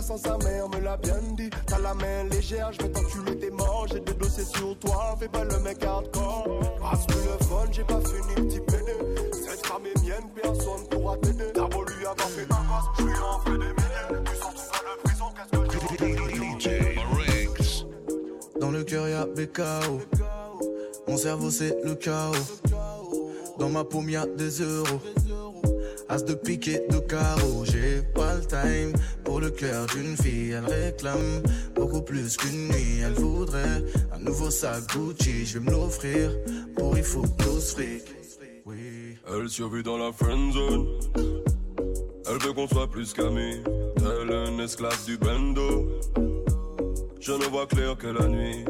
remplaçant sa mère, me l'a bien dit. T'as la main légère, je vais t'enculer tes morts J'ai des dossiers sur toi, fais pas le mec hardcore. Passe-moi le phone, j'ai pas fini, petit pédé Cette femme est mienne, personne pourra t'aider. T'as beau lui avoir fait un race, je lui en fais des milliers. Tu sors tout seul de prison, qu'est-ce que je Dans le cœur y'a BKO. Mon cerveau c'est le chaos. Dans ma paume y'a des euros. As de pique et de carreau. J'ai pas le time pour le cœur d'une fille. Elle réclame beaucoup plus qu'une nuit. Elle voudrait un nouveau sac Gucci. Je vais me l'offrir pour il faut fric. Oui. Elle survit dans la friend zone. Elle veut qu'on soit plus qu'amis. Elle est une esclave du bando. Je ne vois clair que la nuit.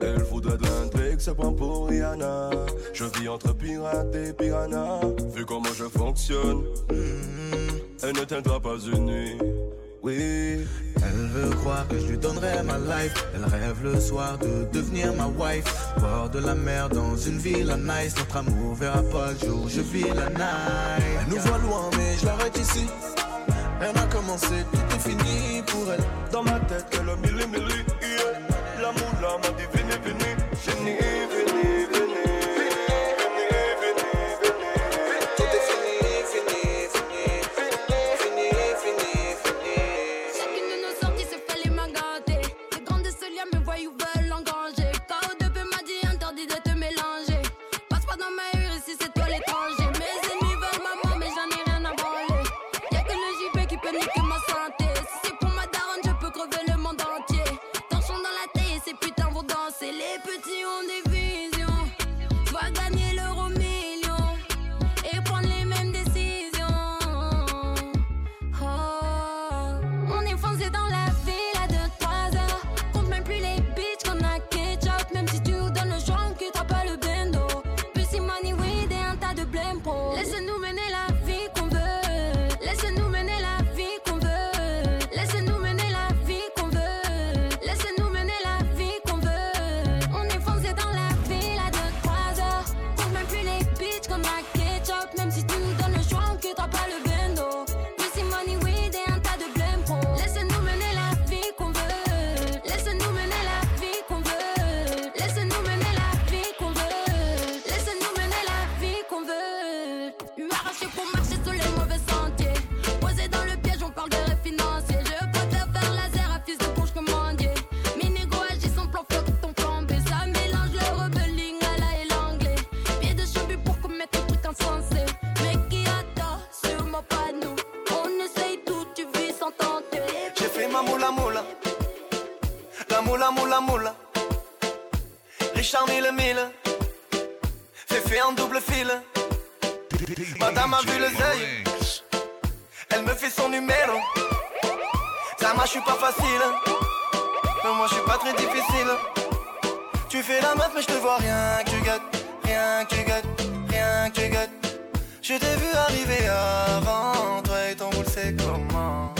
Elle voudrait de l'intrigue, se prend pour Rihanna. Je vis entre pirates et piranha. Vu comment je fonctionne, elle ne tiendra pas une nuit. Oui. Elle veut croire que je lui donnerai ma life. Elle rêve le soir de devenir ma wife. Bord de la mer dans une ville nice. Notre amour verra pas le jour, je vis la night. Elle nous voit loin, mais je l'arrête ici. Rien n'a commencé, tout est fini pour elle. Dans ma tête, que le milli milli, yeah. L'amour là moula moula moula. Richard mille mille. Fait fait en double fil. Madame a vu le zèle. Elle me fait son numéro. Ça moi je suis pas facile. Mais moi je suis pas très difficile. Tu fais la meuf mais je te vois rien que tu gâtes. Rien que tu gâtes. Rien que tu gâtes. Je t'ai vu arriver avant. Toi et ton boule c'est comment?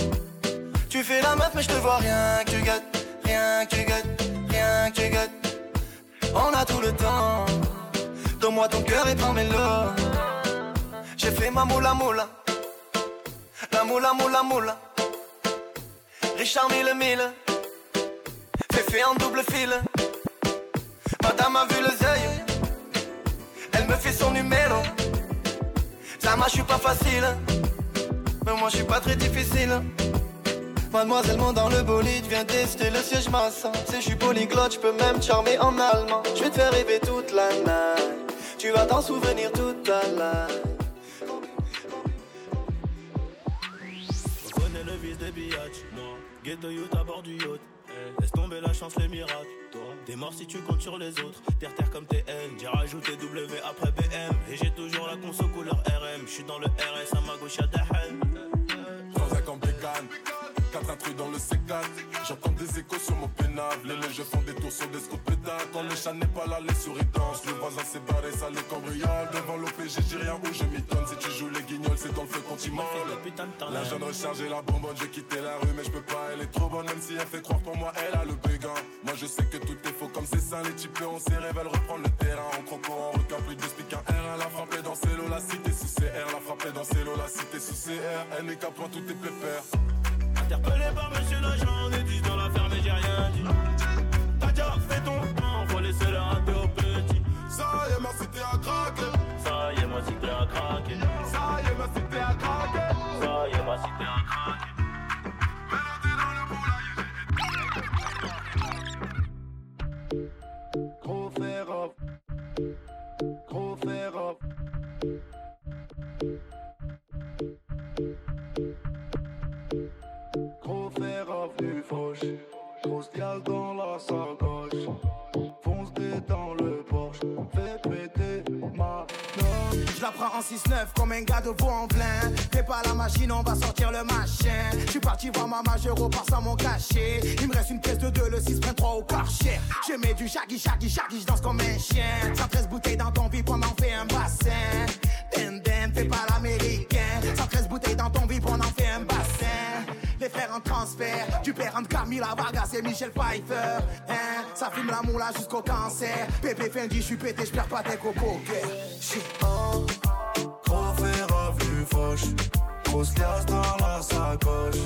Tu fais la meuf mais je te vois rien que tu gâtes. Rien tu gâtes. Rien tu gâtes. On a tout le temps. Donne-moi ton cœur et prends-le. J'ai fait ma moula moula. La moula moula moula. Richard mille mille. Fait fait en double fil. Madame a vu le zèle. Elle me fait son numéro. Ça moi je suis pas facile. Mais moi je suis pas très difficile. Mademoiselle monte dans le bolide, viens tester le siège massant. Si je suis polyglotte, je peux même charmer en allemand. Je vais te faire rêver toute la night. Tu vas t'en souvenir toute ta life. Connais le vice des biatchs, non. Ghetto youth à bord du yacht. Eh, laisse tomber la chance, les miracles. T'es mort si tu comptes sur les autres. Terre terre comme TN, j'ai rajouté W après BM. Et j'ai toujours la conso couleur RM. J'suis dans le RS à ma gauche à Dahem. Sans un 4 intrus dans le C4 J'entends des échos sur mon pénable. Les légers font des tours sur des scouts pétards Quand le chat n'est pas là, les souris dansent. Le voisin s'est barré, ça les cambriole. Devant l'OPG, j'ai rien où je m'y donne Si tu joues les guignols, c'est dans le feu qu'on t'y La jeune rechargée, la bonbonne J'ai quitté la rue, mais je peux pas, elle est trop bonne Même si elle fait croire pour moi, elle a le béguin. Moi je sais que tout est faux comme c'est ça Les types on s'y veulent reprend le terrain. En croco, en requin, plus de speak un R La frappée dans l'eau, la cité sous CR La frappée dans l'eau, la cité sous CR Elle n'est qu'à point, tout est pépère. Interpellé par monsieur l'agent, des 10 dans la ferme j'ai rien dit. T'as déjà fait ton plan, faut laisser le rater au petit. Ça y est, ma cité a craqué Ça y est, ma cité a craqué. Ça y est, ma cité a craqué Dans la. Fonce des dans le Porsche. Fais péter ma. Je la prends en 6-9 comme un gars de vau en plein. Fais pas la machine, on va sortir le machin. Je suis parti voir ma majeure au par sans mon cachet. Il me reste une pièce de 2, le 6 prend 3 au karcher. Je mets du shaggy, shaggy, shaggy, je danse comme un chien. 113 bouteilles dans ton vide, on en fait un bassin. Den, fais pas l'américain. 113 bouteilles dans ton vide, on en fait un bassin. Père entre Camila Vargas et Michel Pfeiffer. Hein, ça fume la moula jusqu'au cancer. Pépé Fendi, je suis pété, je perds pas tes coco. Shit. Fer off du fauche. Grosse liasse dans la sacoche.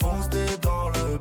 Fonce des dans le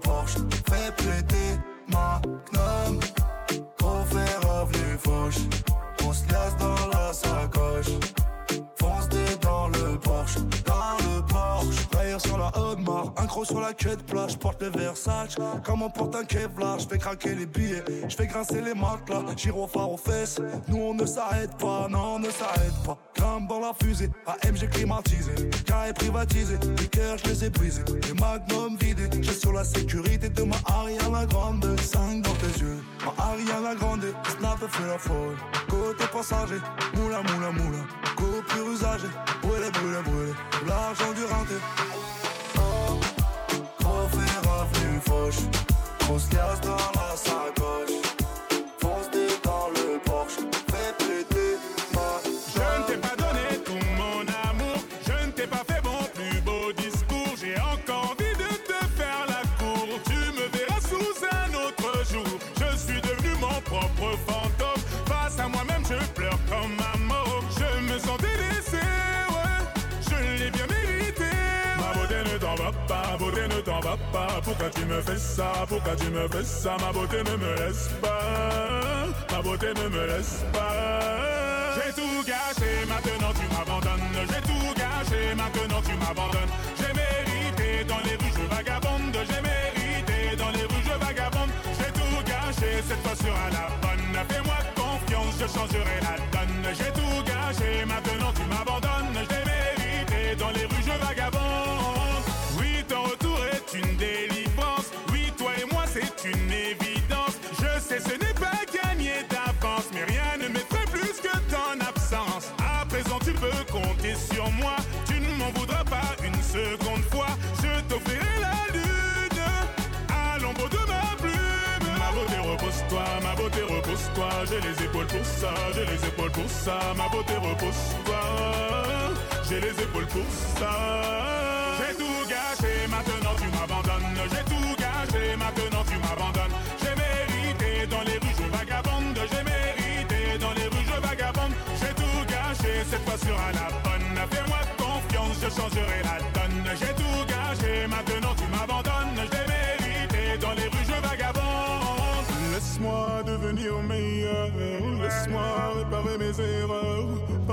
Un gros sur la queue de plage. Porte le Versace. Comme on porte un Kevlar. Je fais craquer les billets. Je fais grincer les matelas. Gyrophare aux fesses. Nous on ne s'arrête pas. Non, on ne s'arrête pas. Grimpe dans la fusée. AMG climatisé. Carré privatisé. Les cœurs, je les ai brisés. Les magnums vidés. J'ai sur la sécurité de ma Ariana Grande. 5 dans tes yeux. Ma Ariana Grande. Snap fait la folle. Côté passager. Moula, moula, moula. Coupure usagée. Brûlé, brûlé, brûlé. L'argent du renté. Gros fer revenu fauche. Grosse liasse dans la sacoche. Pourquoi tu me fais ça, pourquoi tu me fais ça? Ma beauté ne me laisse pas, ma beauté ne me laisse pas. J'ai tout gâché, maintenant tu m'abandonnes. J'ai tout gâché, maintenant tu m'abandonnes. J'ai mérité dans les rues, je vagabonde. J'ai mérité dans les rues, je vagabonde. J'ai tout gâché, cette fois sera la bonne. Fais-moi confiance, je changerai la donne. J'ai tout gâché, maintenant tu m'abandonnes. Les épaules pour ça, ma beauté repose. J'ai les épaules pour ça. J'ai tout gâché, maintenant tu m'abandonnes. J'ai tout gâché, maintenant tu m'abandonnes. J'ai mérité dans les rues, je vagabonde. J'ai mérité dans les rues, je vagabonde. J'ai tout gâché, cette fois sera la bonne. Fais-moi confiance, je changerai la donne. J'ai tout gâché, maintenant tu m'abandonnes.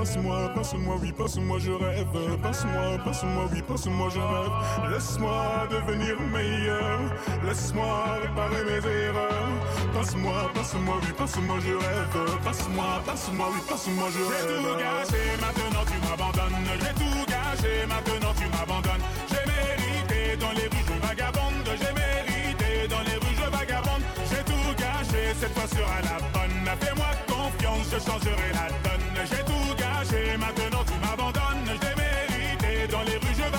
Passe-moi, passe-moi, oui, passe-moi, je rêve. Passe-moi, passe-moi, oui, passe-moi, je rêve. Laisse-moi devenir meilleur, laisse-moi réparer mes erreurs. Passe-moi, passe-moi, oui, passe-moi, je rêve. Passe-moi, passe-moi, oui, passe-moi, je rêve. J'ai tout gâché, maintenant tu m'abandonnes. J'ai tout gâché, maintenant tu m'abandonnes. J'ai mérité dans les rues, je vagabonde. J'ai mérité dans les rues, je vagabonde. J'ai tout gâché, cette fois sera la bonne. Fais-moi confiance, je changerai la donne. Gâché, maintenant tu m'abandonnes. J'ai mérité dans les rues, je. J'ai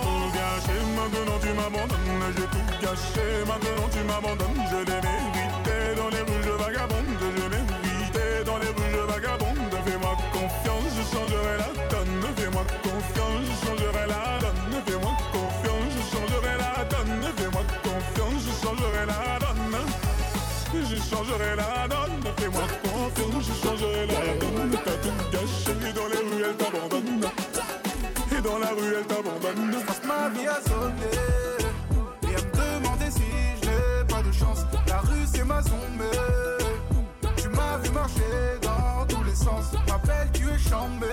tout gâché, maintenant tu m'abandonnes. J'ai tout gâché, maintenant tu m'abandonnes. Je l'ai mérité dans les rues, je vagabonde. J'ai mérité dans les rues, je vagabonde. Fais-moi confiance, je changerai la donne. Fais-moi confiance, je changerai la donne. Fais-moi confiance, je changerai la donne. Fais-moi confiance, je changerai la donne. Je changerai la donne. Fais-moi confiance, je gâché dans les rues, elle t'abandonne. Et dans la rue, elle t'abandonne. passe ma vie à sonner et à me demander si je n'ai pas de chance. La rue c'est ma zone, tu m'as vu marcher dans tous les sens. M'appelle, tu es chambé.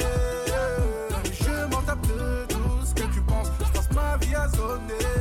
Je m'en tape de tout ce que tu penses. Je passe ma vie à sonner,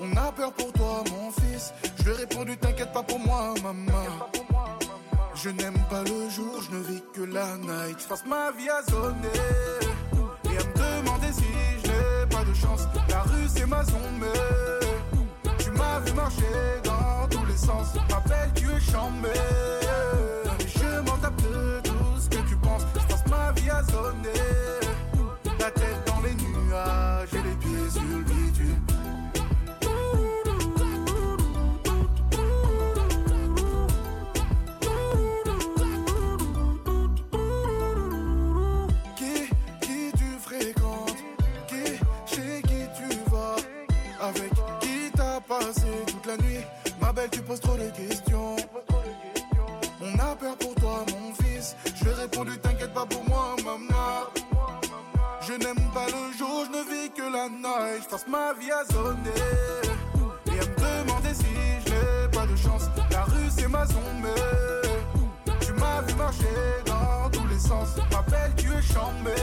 On a peur pour toi, mon fils Je lui ai répondu, t'inquiète pas pour moi, maman Je n'aime pas le jour, je ne vis que la night Je passe ma vie à zoner Et à me demander si je n'ai pas de chance La rue c'est ma zone, tu m'as vu marcher dans tous les sens. M'appelle, tu es chambé. Je m'en tape de tout ce que tu penses. Je passe ma vie à sonner. La tête belle, tu poses trop de questions. On a peur pour toi, mon fils. Je lui répondu, t'inquiète pas pour moi, maman. Je n'aime pas le jour, je ne vis que la night. Je passe ma vie à sonner. Et à me demander si je n'ai pas de chance. La rue, c'est ma zone, tu m'as vu marcher dans tous les sens. M'appelle, tu es chambé.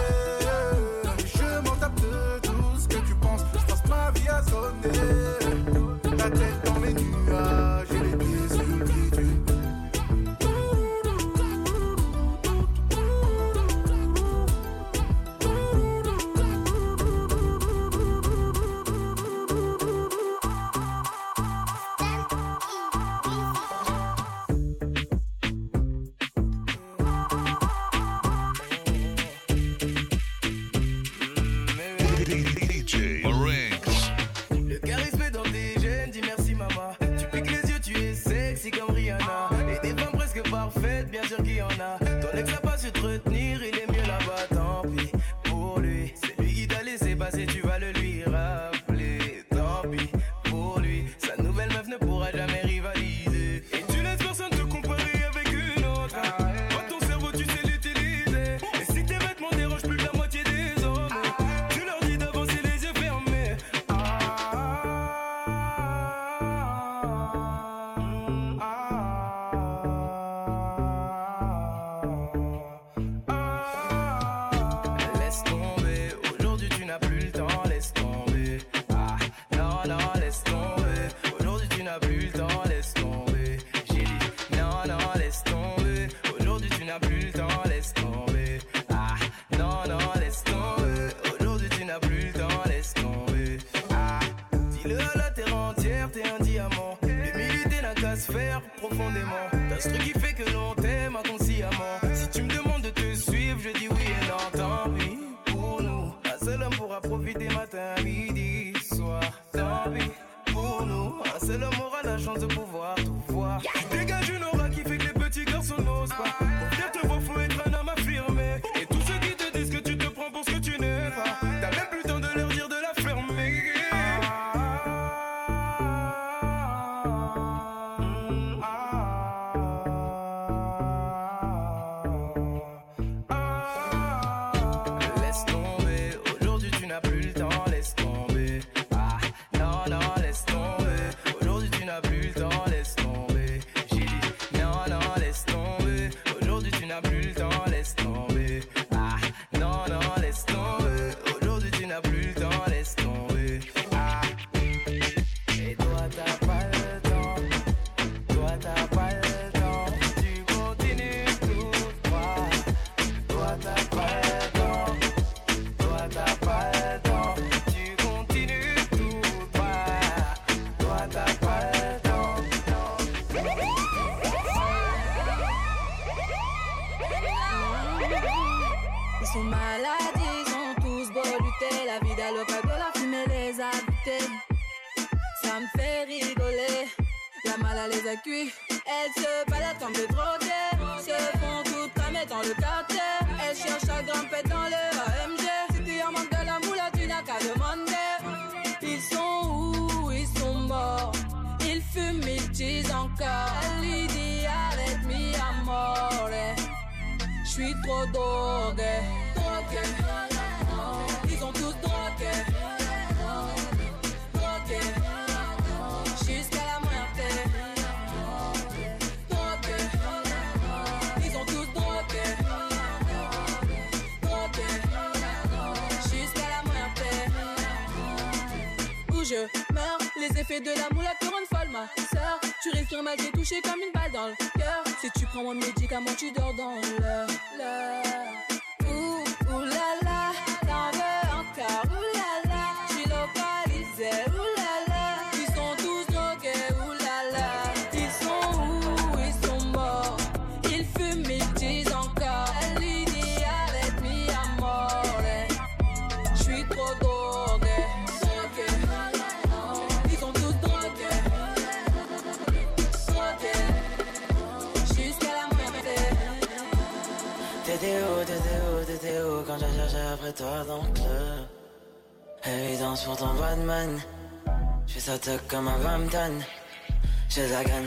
Presque parfaites, bien sûr qu'il y en a. Ton ex n'a pas su te retenir,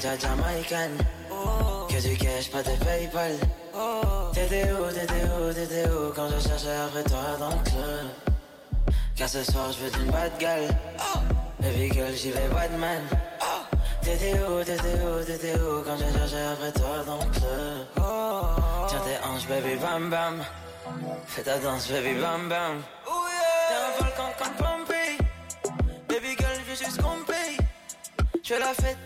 jamaïcaine Que du cash, pas de Paypal. T'étais où, t'étais où, t'étais où quand je cherchais après toi dans le club. Car ce soir je veux d'une bad gueule Baby girl, j'y vais Batman T'étais où, t'étais où, t'étais où quand je cherchais après toi dans le club. Tiens tes hanches, baby, bam bam. Fais ta danse, baby, bam bam. T'es un volcan comme Pompey Baby girl, je veux juste qu'on paye Je la fête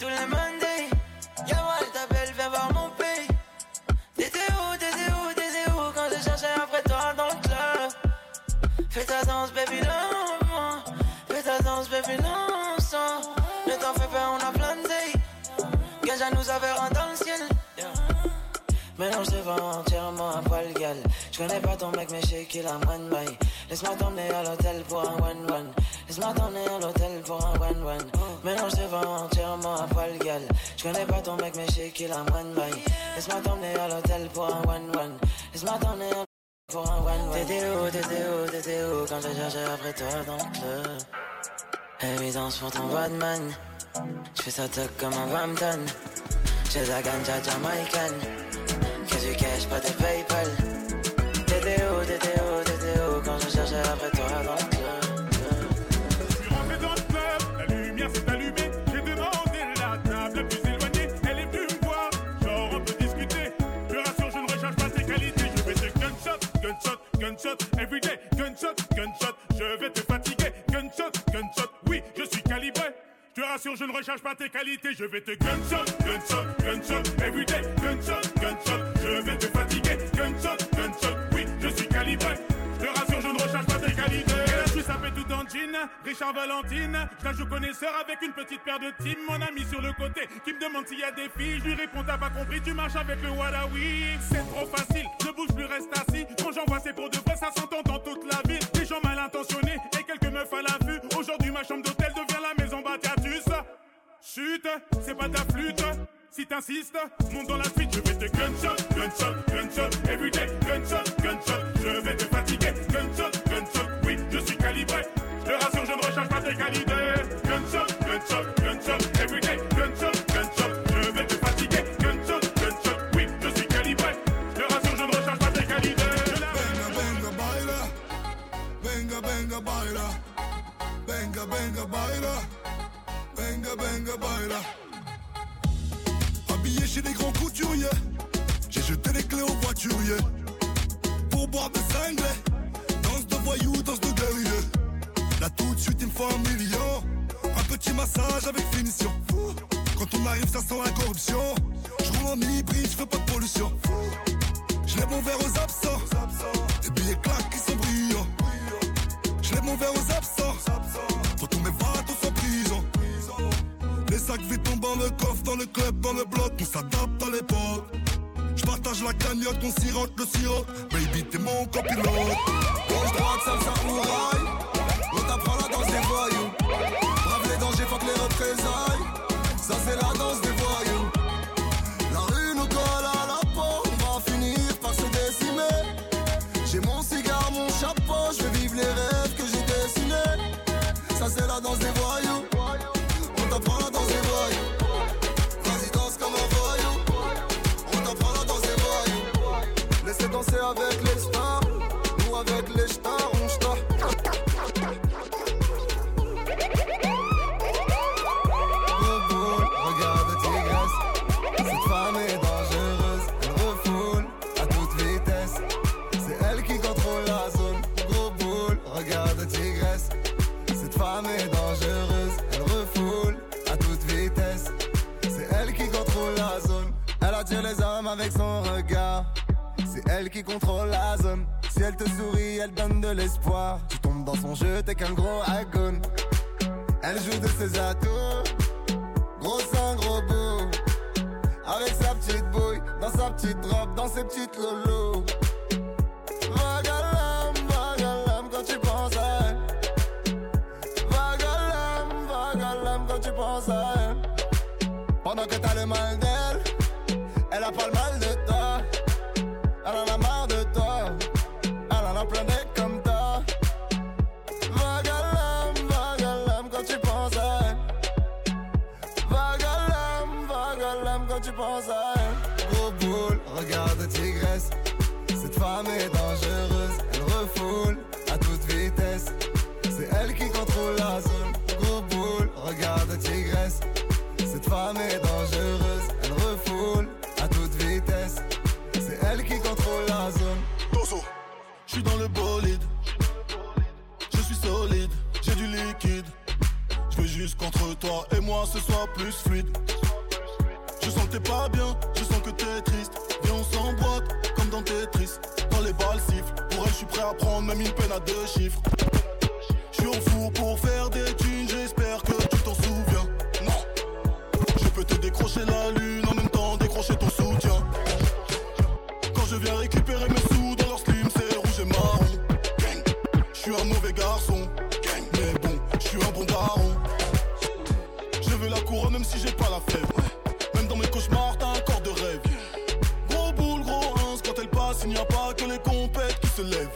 baby, non sans. Ne t'en fais on a plein de à nous avoir un dans le ciel. Mélange de vent entièrement à poil gal. Je connais pas ton mec mais je sais qu'il a moins de mailles. Laisse-moi t'emmener à l'hôtel pour un one one Laisse-moi t'emmener à l'hôtel pour un one one Mélange de vent entièrement à poil gal. Je connais pas ton mec mais je sais qu'il a moins de mailles. Laisse-moi t'emmener à l'hôtel pour un one one Laisse-moi t'emmener à pour un one one T'étais où, t'étais où, t'étais où Quand je cherchais après toi dans le Évidence pour ton Batman Je fais ça tuck comme un Bampton J'ai la ganja jamaïcaine Que du cash, pas de Paypal où, t'étais où Quand je cherchais après toi dans le club? Je suis rentré dans le club, la lumière s'est allumée. J'ai demandé la table la plus éloignée. Elle est venue me genre on peut discuter. Je rassure, je ne recherche pas tes qualités. Je vais te gunshot, gunshot, gunshot, everyday. Gunshot, gunshot, je vais te fatiguer. Gunshot, gunshot, oui, je suis calibré. Je te rassure, je ne recherche pas tes qualités. Je vais te gunshot, gunshot, gunshot, everyday. Gunshot, gunshot, je vais te fatiguer. Gunshot, gunshot, oui, je suis calibré. Je te rassure, je ne recherche pas tes qualités. Et là, je suis sapé tout en jean. Riche Saint-Valentine. Je joue connaisseur avec une petite paire de team. Mon ami sur le côté qui me demande s'il y a des filles. Je lui réponds t'as pas compris, tu marches avec le Wadawi. C'est trop facile, je bouge plus, reste assis. Quand j'envoie c'est pour de vrai, ça s'entend ma chambre d'hôtel devient la maison Batiatus. Chut, c'est pas ta flûte. Si t'insistes, monte dans la suite, je vais te gunshot, gunshot, gunshot, everyday, gunshot, gunshot, je vais te Habillé chez les grands couturiers. J'ai jeté les clés au voiturier. Pour boire des cinglés. Danse de voyous, danse de guerrier. Là tout de suite, il me faut un million. Un petit massage avec finition. Quand on arrive, ça sent la corruption. Je roule en hybride, je fais pas de pollution. Je lève mon verre aux absents. Des billets claques qui sont brillants. Je lève mon verre aux absents. Faut tous mes vats, sacs vides tombent dans le coffre, dans le club, dans le bloc. On s'adapte à l'époque. Je partage la cagnotte, on sirote le sirop. Baby, t'es mon copilote. Gauche, droite, salsa ou rail. On t'apprend la danse des voyous. Brave les dangers, fuck les représailles. Ça, c'est la danse des contrôle la zone. Si elle te sourit, elle donne de l'espoir. Tu tombes dans son jeu, t'es qu'un gros agone. Elle joue de ses atouts. Gros sein, gros bout. Avec sa petite bouille, dans sa petite robe, dans ses petites lolos. Vagalam, vagalam quand tu penses à elle. Vagalam quand tu penses à elle. Pendant que t'as le mal d'elle, regarde tigresse. Cette femme est dangereuse, elle refoule à toute vitesse. C'est elle qui contrôle la zone. Gros boule, regarde tigresse. Cette femme est dangereuse, elle refoule à toute vitesse. C'est elle qui contrôle la zone. Je suis dans le bolide. Je suis solide, j'ai du liquide. Je veux juste qu'entre toi et moi ce soit plus fluide. Je t'es pas bien, même une peine à deux chiffres. Je suis en fou pour faire des thunes, j'espère que tu t'en souviens. Non, je peux te décrocher la lune en même temps décrocher ton soutien. Quand je viens récupérer mes sous dans leur slim, c'est rouge et marron. Gang. Je suis un mauvais garçon, Gang. mais bon, je suis un bon daron. Je veux la couronne même si j'ai pas la fèvre. Même dans mes cauchemars, t'as un corps de rêve. Gros boule, gros ins, quand elle passe, il n'y a pas que les compètes qui se lèvent.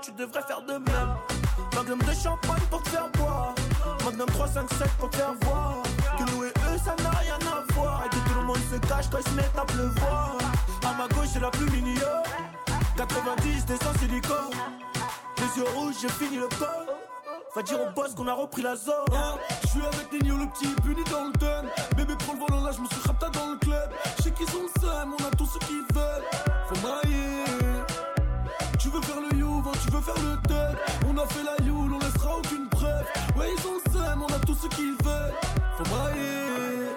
Tu devrais faire de même. Magnum de champagne pour te faire boire, Magnum 357 pour te faire voir. Que nous et eux ça n'a rien à voir, et que tout le monde se cache quand il se met à pleuvoir. À ma gauche c'est la plus mignonne, 90 des sans silicone. Les yeux rouges, j'ai fini le col. Va dire au boss qu'on a repris la zone. Hein, je suis avec Nino, le petit puni dans le. Qu'ils veulent. Faut mailler.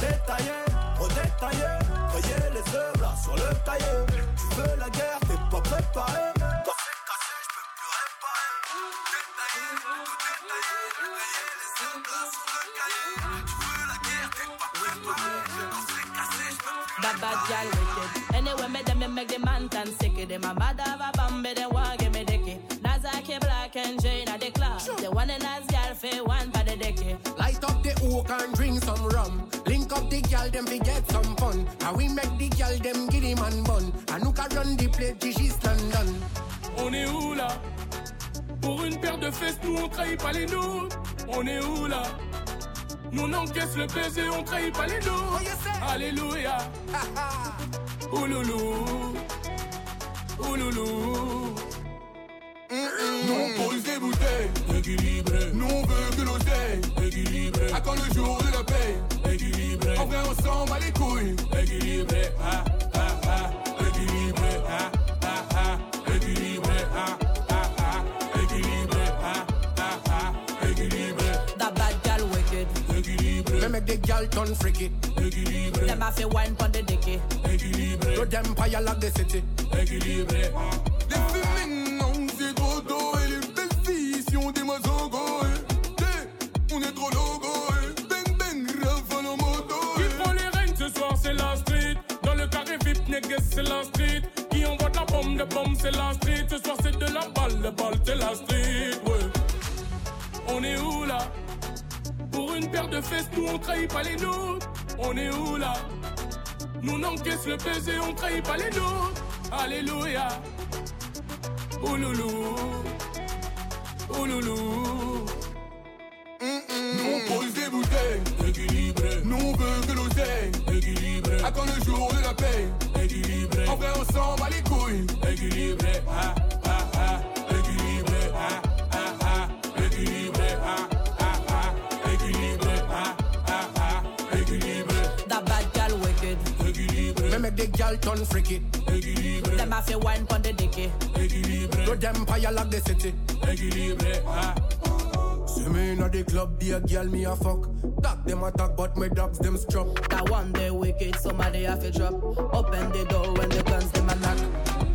Détaillé, redétaillé. Voyez les œuvres là sur le cahier. Tu veux la guerre, t'es pas préparé. Quand c'est cassé, je peux plus réparer. Détaillé, redétaillé. Voyez les œuvres là sur le cahier. Tu veux la guerre, t'es pas préparé. Quand c'est cassé, je peux plus Bad bad gal wicked. Anyway, me them me make the man tan sick. Them a mad have a bambi, they want give me dicky. Nazaki black and Jane at the club. The one and as gal for one. Light up the oak and drink some rum. Link up the gal, them we get some fun. And we make the gal, them giddy man bun. And can run the place, this is London. On est où là? Pour une paire de fesses, nous on trahit pas les nôtres. On est où là? Nous on encaisse le baiser, on trahit pas les nôtres. Alléluia. Ouloulou. Ouloulou. Nous on pose des bouteilles, équilibré. Nous on veut que l'oseille, équilibré. Attends le jour de la paix, équilibré. En vrai, on s'en bat les couilles, équilibré. Ah, ah, ah, équilibré. Ah, ah, ah, équilibré. Ah, ah, ah, équilibré. Ah, ah, ah, équilibré. That bad gal wicked. Équilibré. We make the gal turn freaky. Équilibré. Them have to wine pon the dicky. Équilibré. Throw them fire like the city. Équilibré. Les on démarre au go. eh. On est trop logo. rafale moto. Qui prend les règnes ce soir, c'est la street. Dans le carré VIP, négué, c'est la street. Qui envoie de la bombe, de bombe, c'est la street. Ce soir, c'est de la balle, de balle, c'est la street. Ouais. On est où là? Pour une paire de fesses, nous on trahit pas les nôtres. On est où là? Nous on encaisse le baiser, on trahit pas les nôtres. Alléluia. Ouloulou. Ouloulou. Nous on pose des bouteilles, équilibré. Nous on veut que l'oseille, équilibré. Attends le jour de la paix, équilibré. On s'en bat les couilles, équilibré. Ah, the gal turn freaky. Équilibré. Them have to wine pon the dicky. Équilibré. Throw them fire like the city. Équilibré. Ah. See me in the club, be a girl, me a fuck. Talk them attack, but my dogs them struck. That one day wicked, somebody have to drop. Open the door when the guns them a knock.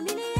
familia.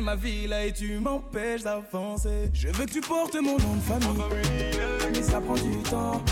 Ma vie là et tu m'empêches d'avancer. Je veux que tu portes mon nom de famille, mais ça prend du temps.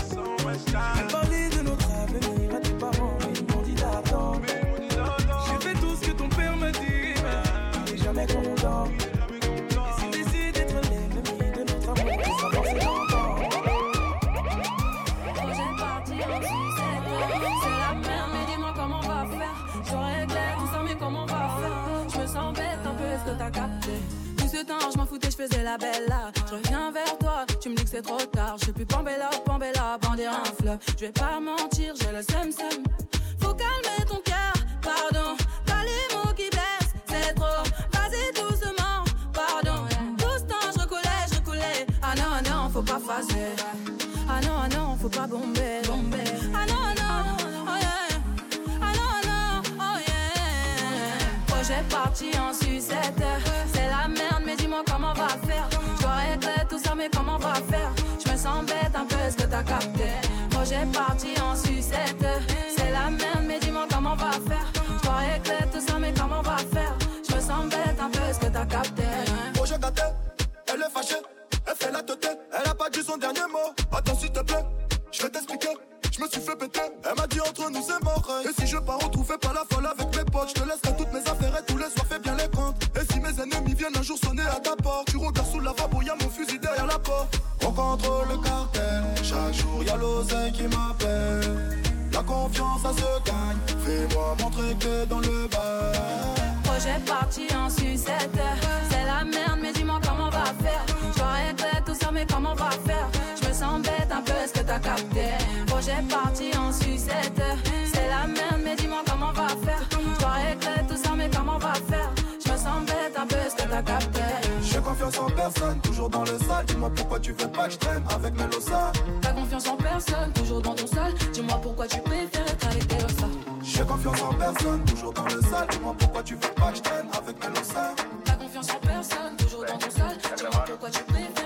Confiance en personne, toujours dans le sale. Dis-moi pourquoi tu veux pas que je traîne avec Melosa. T'as confiance en personne, toujours dans ton sol. Dis-moi pourquoi tu préfères être avec tes ça. J'ai confiance en personne, toujours dans le sale. Dis-moi pourquoi tu veux pas que je traîne avec Melosa. T'as confiance en personne, toujours dans ton sol. Dis-moi pourquoi tu préfères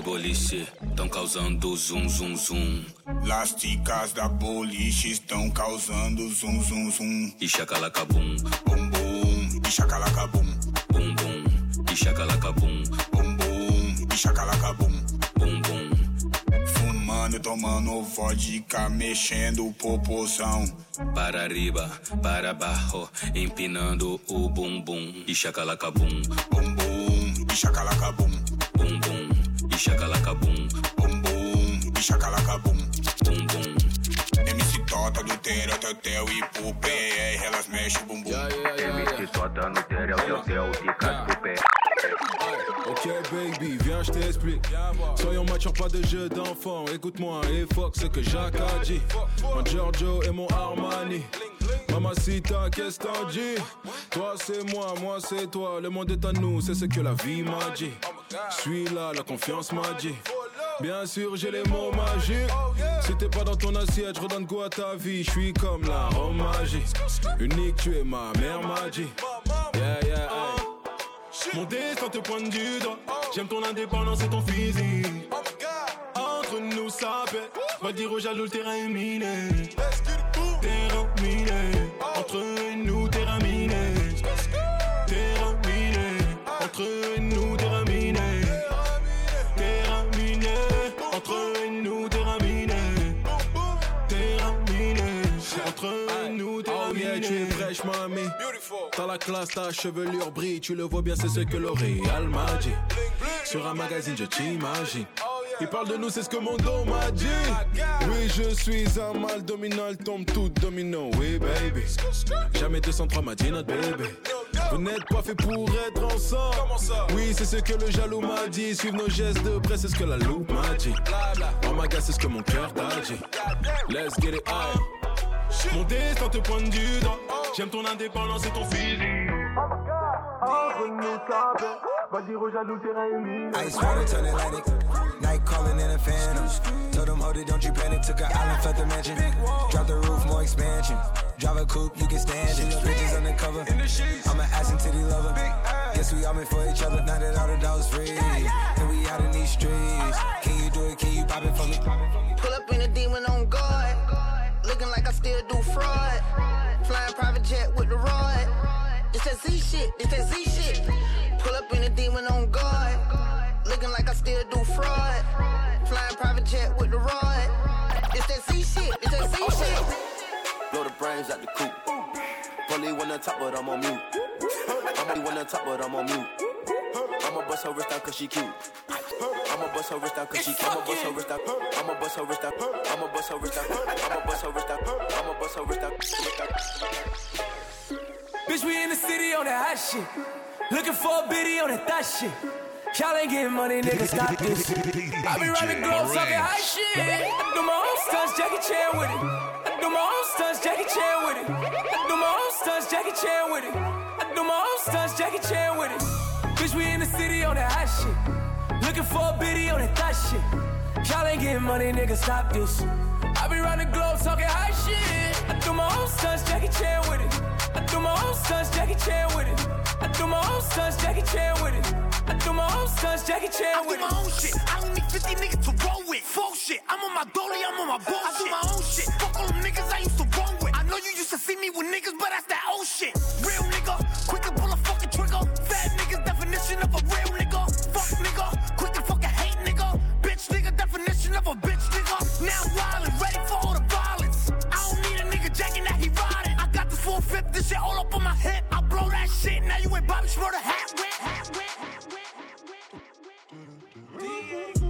de boliche estão causando zoom, zoom, zoom. Las ticas da boliche estão causando zum zum zum. E chacalacabum, Bum bum, e chacalacabum. bum, bum. E chacalacabum, Bum bum, e chacalacabum. bum, bum. Fumando, tomando vodka, mexendo popozão. Para arriba, para abaixo, empinando o bumbum. E chacalacabum, Bum bum, e chacalacabum. Bum, bum. E chacalacabum, Bum bum, e chacalacabum. bum, bum. MC Tota do Tere, Tetel e pro PR, elas mexem o bumbum. MC Tota no Tere, Tel, Tel, Ticas do pé. Ok baby, viens je t'explique Soyons matures pas de jeux d'enfants Écoute-moi et fuck ce que Jacques a dit Mon Giorgio et mon Armani Mamacita, qu'est-ce t'en dis Toi c'est moi, moi c'est toi Le monde est à nous, c'est ce que la vie m'a dit Je suis là, la confiance m'a dit Bien sûr j'ai les mots magiques Si t'es pas dans ton assiette, je redonne goût à ta vie Je suis comme la Rome magique Unique, tu es ma mère m'a dit Yeah, yeah, hey. Mon destin te pointe du doigt. J'aime ton indépendance et ton physique. Entre nous, ça pète. Va dire aux jaloux, le terrain est miné. Terrain. Entre nous, T'as la classe, ta chevelure brille, tu le vois bien, c'est ce que L'Oréal m'a dit. Sur un magazine, je t'imagine. Il parle de nous, c'est ce que mon dos m'a dit. Oui, je suis un mal dominant, tombe tout domino. Oui, baby. Jamais 203 m'a dit notre bébé. Vous n'êtes pas fait pour être ensemble. Oui, c'est ce que le jaloux m'a dit. Suivre nos gestes de près, c'est ce que la loupe m'a dit. Oh my god, c'est ce que mon cœur t'a dit. Let's get it out. Mon destin te pointe du doigt. Oh. J'aime ton indépendance et ton oh physique. Ice water turn Atlantic. Night calling in a phantom. Told them, hold it, don't you panic. Took an island, left the mansion. Drop the roof, more expansion. Drive a coupe, you can stand it. Bitches undercover. I'm an ass and titty lover. Guess we all meant for each other. Now that all the dogs free. And we out in these streets. Can you do it? Can you pop it for me? Pull up in a demon on guard. Looking like I still do fraud. Flying private jet with the rod. It's that Z shit, it's that Z shit. Pull up in a demon on guard. Looking like I still do fraud. Flying private jet with the rod. It's that Z shit, it's that Z oh, shit. Blow the brains out the coop. Polly one on top, but I'm on mute. I'm one on top, but I'm on mute. I'ma bust her wrist down cause she cute. I'ma bust her wrist down cause she cute. I'ma bust her wrist down. I'ma bust her wrist down. I'ma bust her wrist down. I'ma bust her wrist down. I'ma bust her wrist down. Bitch, we in the city on that hot shit. Looking for a biddy on that thot shit. Y'all ain't getting money, nigga, stop this. I be riding gloves talking high shit. I do my own stunts, Jackie Chan with it. I do my own stunts, Jackie Chan with it. I do my own stunts, Jackie Chan with it. I do my own stunts, Jackie Chan with it. Bitch, we in the city on that hot shit. Looking for a biddy on that thot shit. Y'all ain't getting money, nigga, stop this. I be riding globe talking high shit. I do my own stunts, Jackie Chan with it. I do my own stunts, Jackie Chan with it. I do my own stunts, Jackie Chan with it. I do my own stunts, Jackie Chan with it. I do my own shit. I don't need 50 niggas to roll with. Full shit. I'm on my dolly, I'm on my bullshit. I do my own shit. Fuck all them niggas I used to roll with. I know you used to see me with niggas, but that's that old shit. Real nigga, definition of a bitch nigga. Now wildin', ready for all the violence. I don't need a nigga jacking that he riding. I got this full fifth, this shit all up on my hip. I blow that shit, now you ain't Bobby Schmurder hat with. Hat with.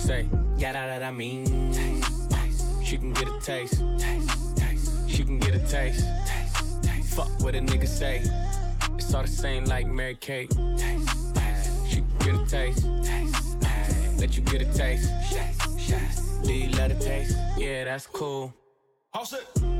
Say, yeah, that, that I mean. Taste, taste. She can get a taste. taste, taste. She can get a taste. taste, taste. Fuck what a nigga say. It's all the same like Mary Kate. Taste, taste. She can get a taste. taste, taste. Let you get a taste. Taste, taste. Do you love the taste? Yeah, that's cool.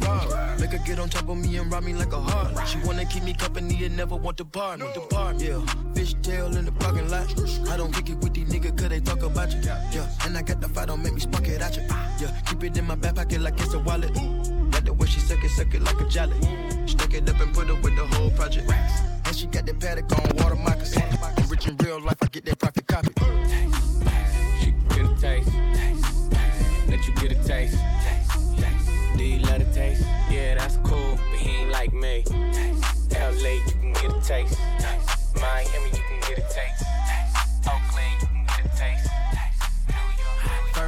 rob. Make her get on top of me and rob me like a heart. She wanna keep me company and never want to part. No. Depart, yeah. Fish tail in the parking lot. I don't kick it with these niggas cause they talk about you. Yeah, and I got the fight, don't make me spark it at you. Yeah, keep it in my back pocket like it's a wallet. Like the way she suck it, suck it like a jolly. Stick it up and put it with the whole project. And she got that paddock on water moccasins. Rich in real life, I get that profit copy. That's cool, but he ain't like me. LA, you can get a taste. Miami, you can get a taste. Oakland, you can get a taste.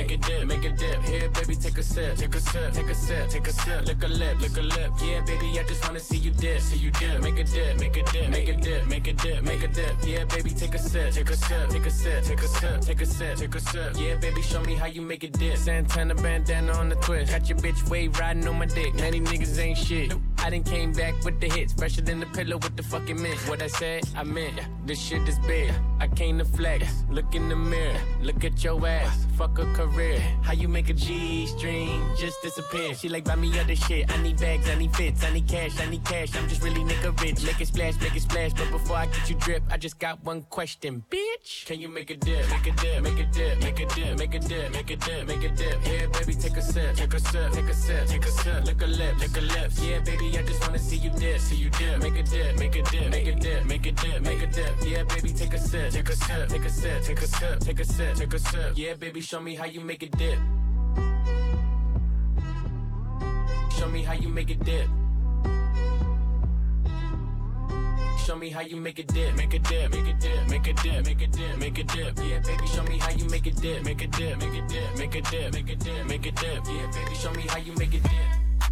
a dip, make a dip. Make a dip. Here, baby, take a sip, take a sip, take a sip, take a sip. Lick a lip, lick a lip. Yeah, baby, I just wanna see you dip, see you dip. Make a dip, make a dip, make a dip, make a dip, make a dip. Yeah, baby, take a sip, take a sip, take a sip, take a sip, take a sip, take a sip. Yeah, baby, show me how you make a dip. Santana bandana on the twist. Got your bitch wave riding on my dick. Now these niggas ain't shit. I done came back with the hits, fresher than the pillow with the fucking mint. What I said, I meant. This shit is big. I came to flex. Look in the mirror, look at your ass. Fuck a career. How you make a G string just disappear? She like buy me other shit. I need bags, I need fits, I need cash, I need cash. I'm just really nigga rich. Make it splash, make it splash. But before I get you drip, I just got one question, bitch. Can you make a dip? Make a dip, make a dip, make a dip, make a dip, make a dip, make a dip. Yeah, baby, take a sip, take a sip, take a sip, take a sip. Lick a lip, lick a lips. Yeah, baby, I just wanna see you dip, see you dip. Make a dip, make a dip, make a dip, make a dip, make a dip. Yeah, baby, take a sip, take a sip, take a sip, take a sip, take a sip, take a sip. Yeah, baby, show me how you make a dip. Show me how you make a dip. Show me how you make a dip, make a dip, make a dip, make a dip, make a dip, make a dip. Yeah, baby, show me how you make a dip, make a dip, make a dip, make a dip, make a dip, make a dip. Yeah, baby, show me how you make a dip.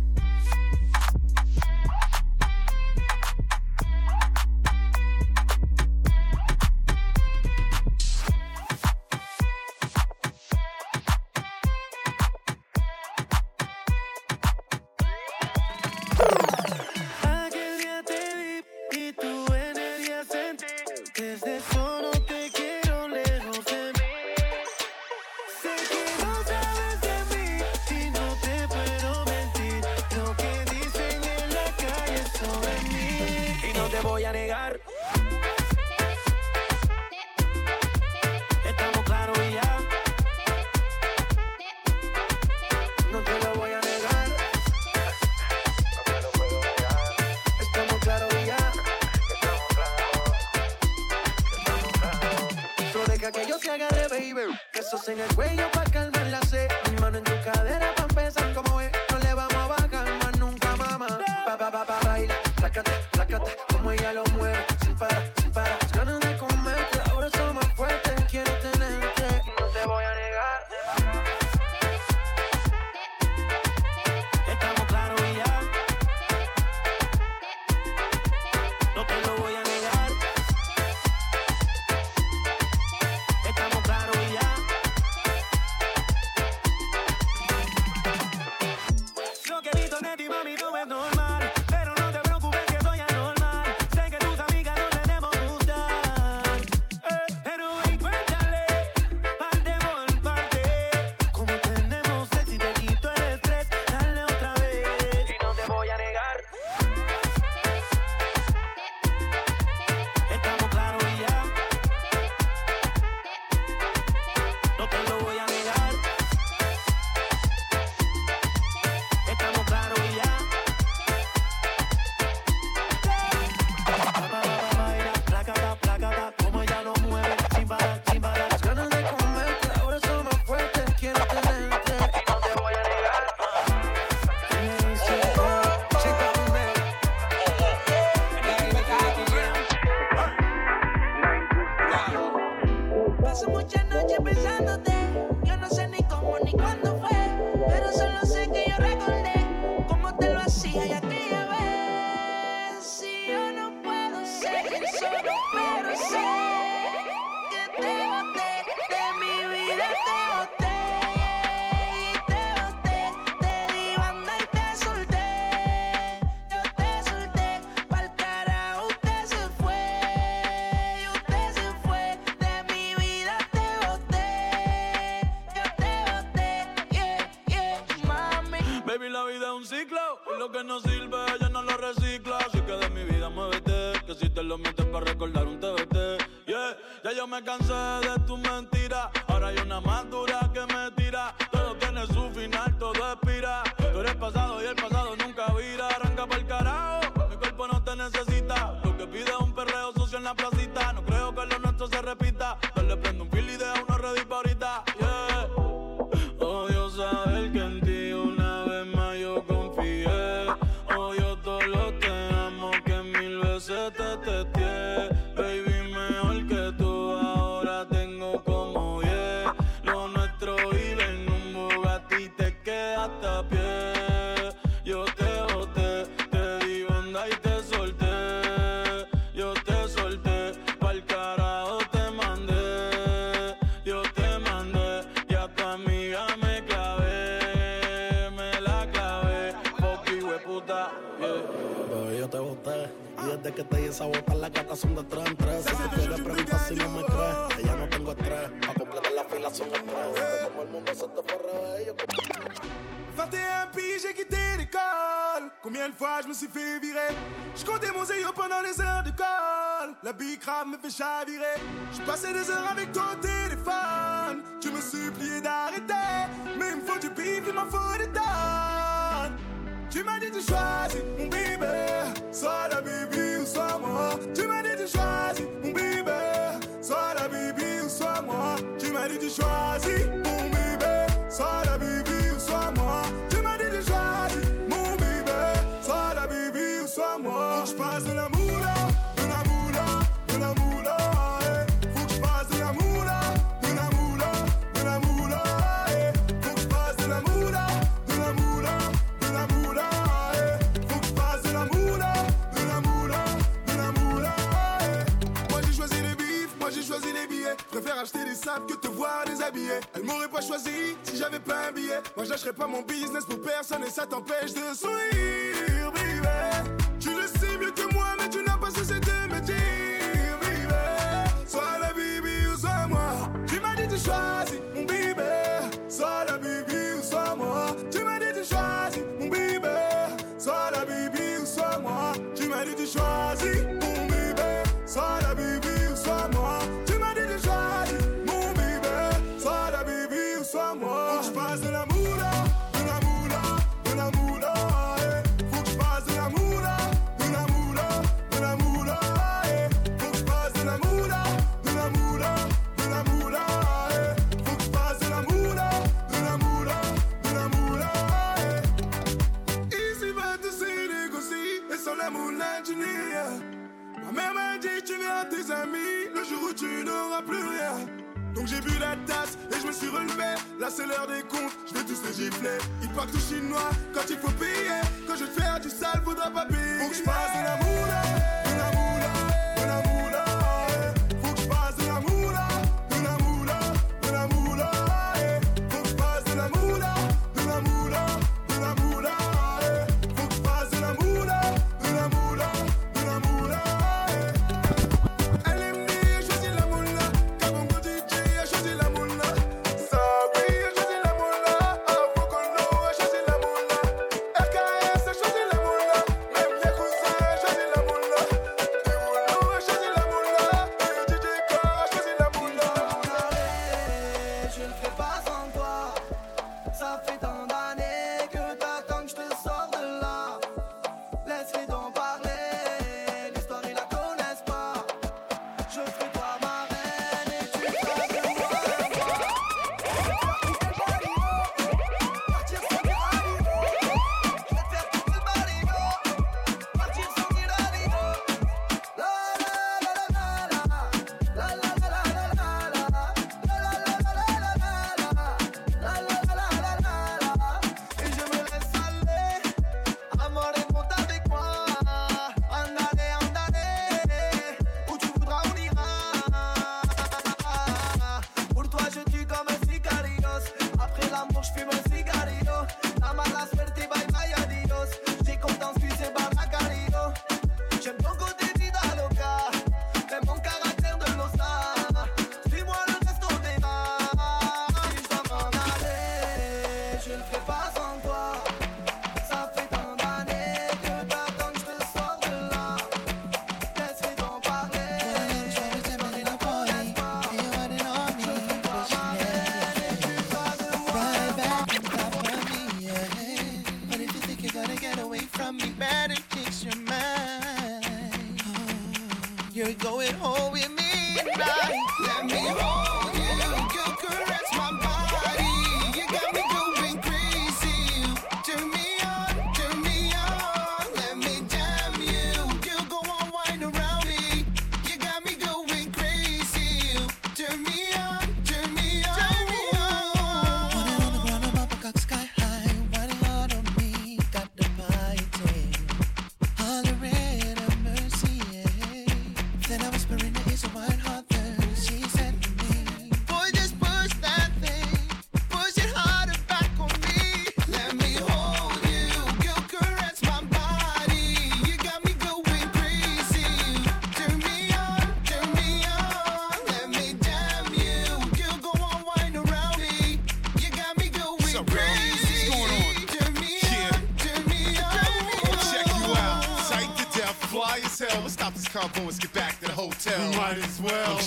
que te voir déshabillé. elle m'aurait pas choisi si j'avais pas un billet. Moi, je pas mon business pour personne et ça t'empêche de.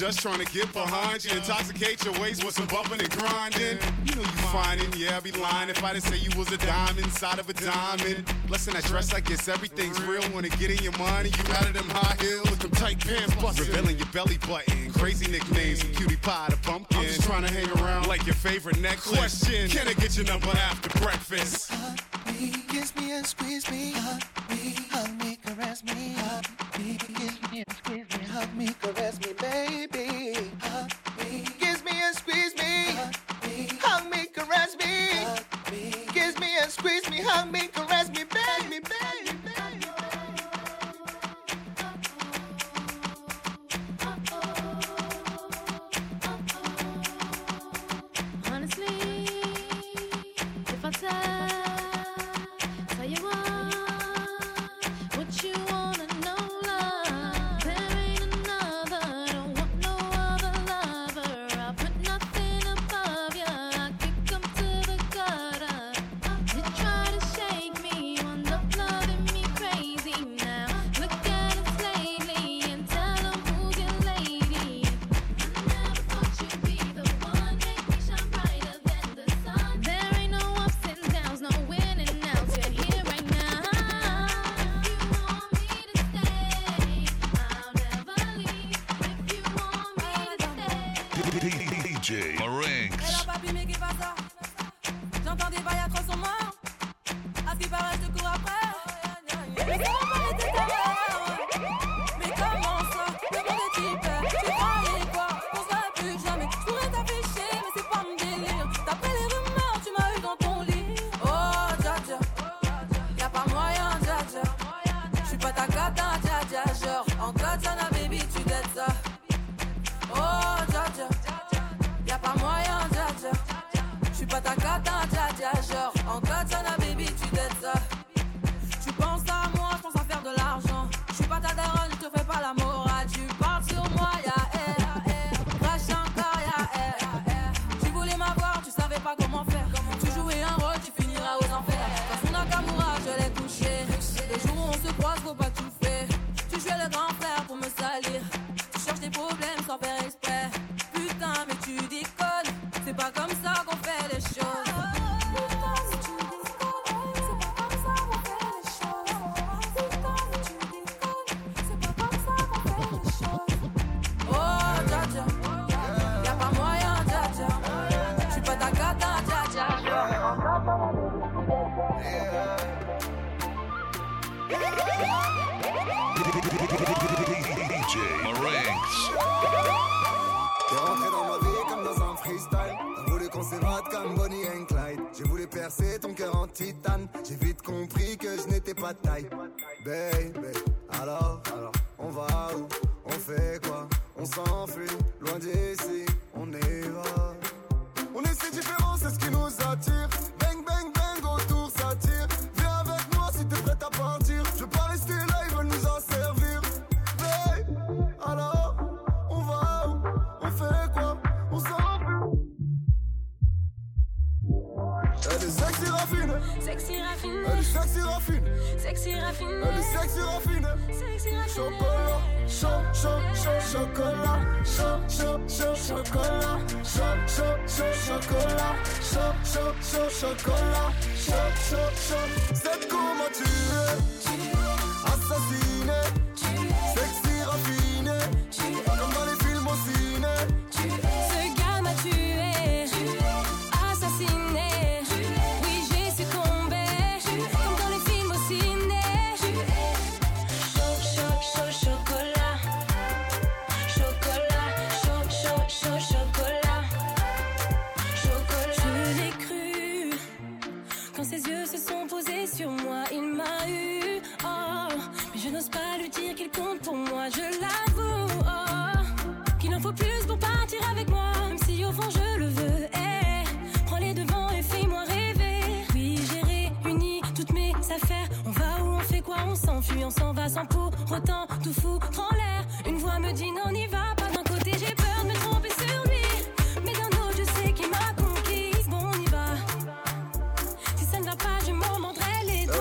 Just trying to get behind you, intoxicate your waist with some bumping and grinding. You know you findin', yeah, I'd be lying if I didn't say you was a diamond inside of a diamond. Less than that dress, I guess everything's real. Wanna get in your mind and you out of them high heels with them tight pants busting. Revealing your belly button, crazy nicknames, cutie pie to pumpkin. I'm just trying to hang around like your favorite neck Question, can I get your number after breakfast? raffinée. Elle est sexy raffinée. Sexy raffinée. Elle est sexy raffinée. Sexy raffinée. Chocolat, chaud, chaud, chaud, chocolat. Chaud, chaud, chaud, chocolat. Chaud, chaud, chaud, chocolat. Chaud, chaud, chaud, chocolat. Chaud, chaud, chaud. C'est comment tu es. on s'en va sans pour autant tout foutre en l'air. Une voix me dit non, n'y va pas. D'un côté, j'ai peur de me tromper sur lui, mais d'un autre, je sais qu'il m'a conquise. Bon, on y va. Si ça ne va pas, je m'en mendrai les doigts.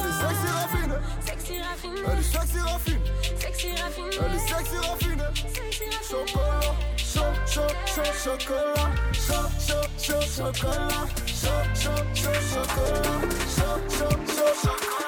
Sexy raffine. Sexy raffine. Sexy raffine. Elle est sexy raffine. Sexy raffine. Chocolat. Chaud, chaud, chaud, chocolat. Chaud, chaud, chaud, chocolat. Chaud, chaud, chaud, chocolat. Chaud, chaud, chaud, chocolat.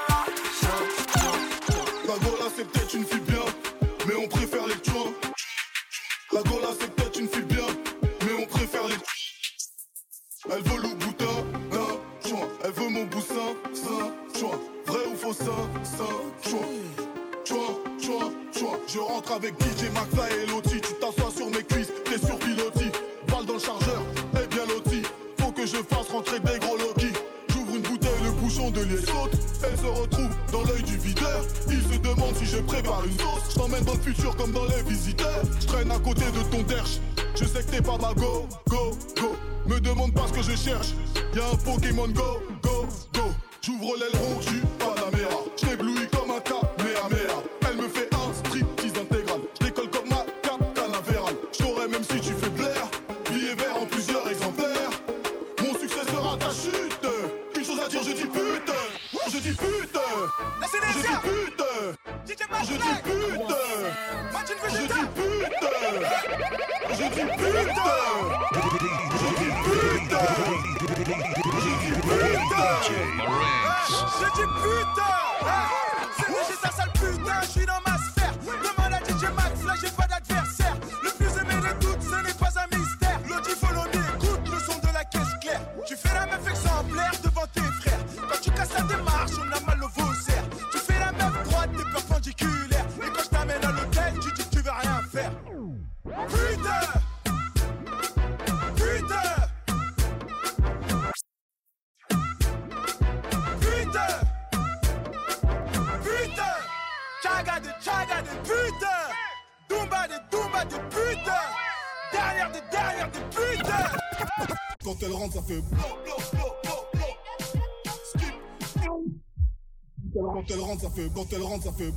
quand elle rentre, ça fait.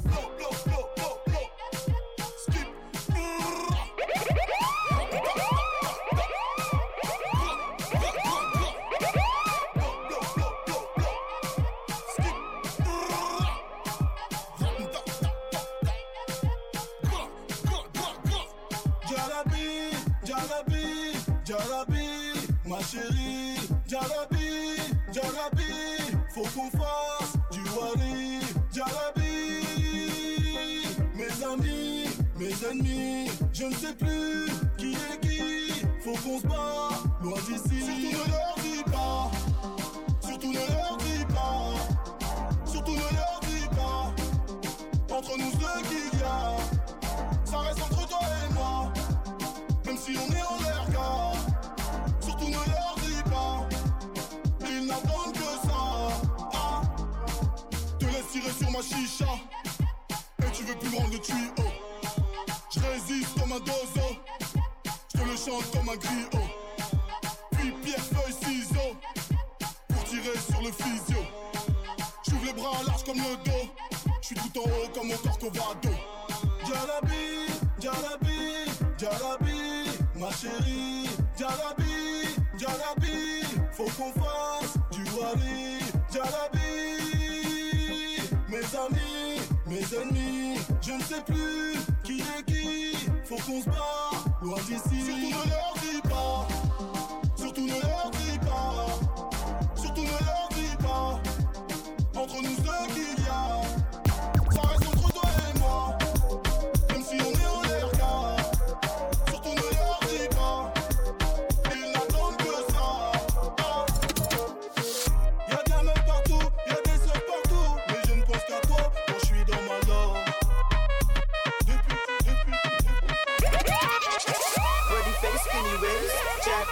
skinny waist, check.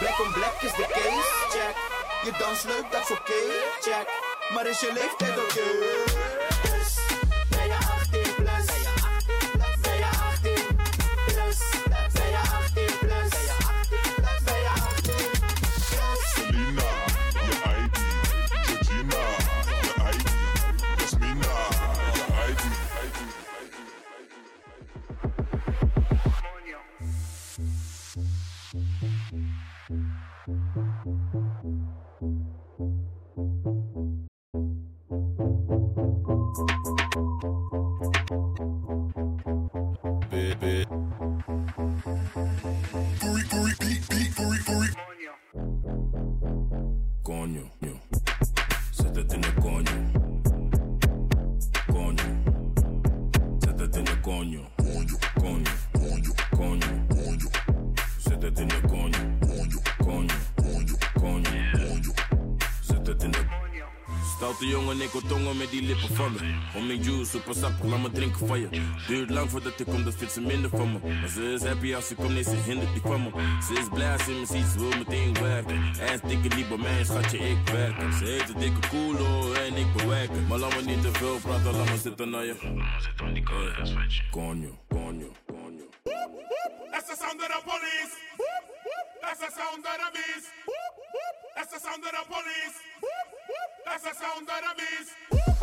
Black on black is the case, check. Je dans leuk, dat is oké, okay, check. Maar is je leeftijd oké? Okay? Dus, jongen met die lippen van me. Homing juice, super sap, laat me drinken van je. Duurt lang voordat ik kom, dat vindt ze minder van me. Maar ze is happy als ze komt, nee, ze hindert die van me. Ze is blij als ze me ziet, ze wil meteen werken. Hij dikke niet bij mij, schatje, ik werk. Ze heeft een dikke koelo en ik bewerk. Maar laat me niet te veel praten, laat me zitten naar je. Laat me zitten aan die koude, dat is Konjo, konjo, konjo. That's the sound of the police. That's the sound of the beast. That's the sound of the police. That's the sound of the beast.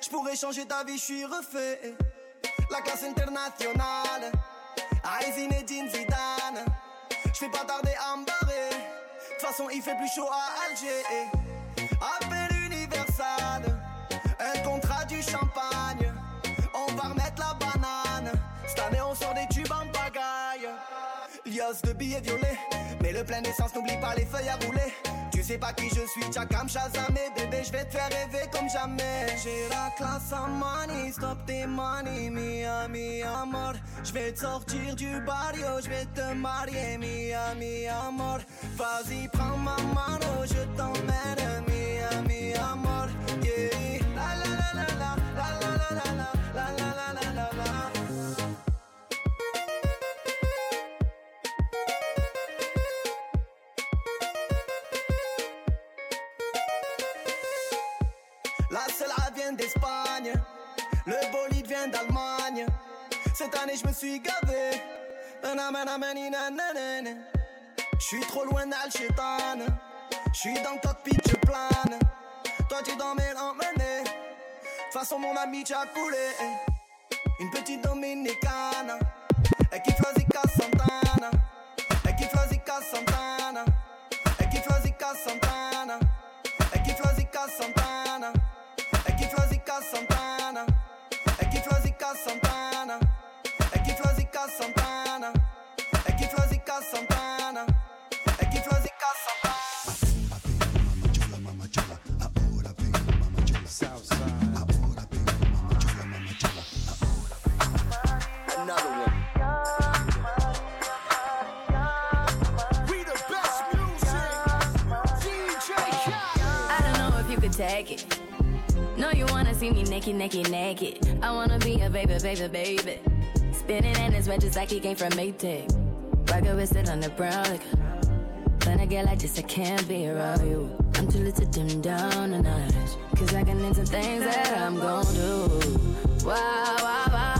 Je pourrais changer ta vie, je suis refait. La classe internationale, à Zinedine Zidane. Je fais pas tarder à me barrer. De toute façon, il fait plus chaud à Alger. Appel universal, un contrat du champagne. On va remettre la banane. Cette année, on sort des tubes en pagaille. Lias de billets violets Plein d'essence, n'oublie pas les feuilles à rouler. Tu sais pas qui je suis, Chakam Shazamé Bébé, je vais te faire rêver comme jamais. J'ai la classe en money, stop tes money Mia, mi amor. Je vais te sortir du barrio, je vais te marier Mia, mi amor. Vas-y, prends ma mano, je t'emmène Mia, cette je me suis gavé. Je suis trop loin d'Al-Shaitan. Je suis dans le cockpit, je plane. Toi tu dans mes l'emmener. De façon mon ami t'a coulé. Une petite dominicana. Et qui flasica Santana. Et qui flasica Santana. Et qui flasica Santana. Et qui flasica Santana. Et qui flasica Santana. Another one. We the best music. DJ I don't know if you could take it. No, you wanna see me naked, naked, naked. I wanna be a baby, baby, baby. Spinning in his red just like he came from Maytag. Rocket with it on the brown liquor. When I get like this, I can't be around you. I'm too little to dim down a notch. Cause I can into things that I'm gon' do. Wow, wow, wow.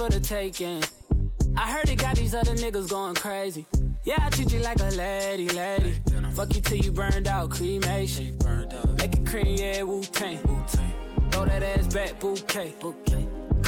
For the taking. I heard it got these other niggas going crazy. Yeah, I treat you like a lady, lady. Fuck you till you burned out, cremation. Make it cream, yeah, Wu Tang. Throw that ass back, bouquet.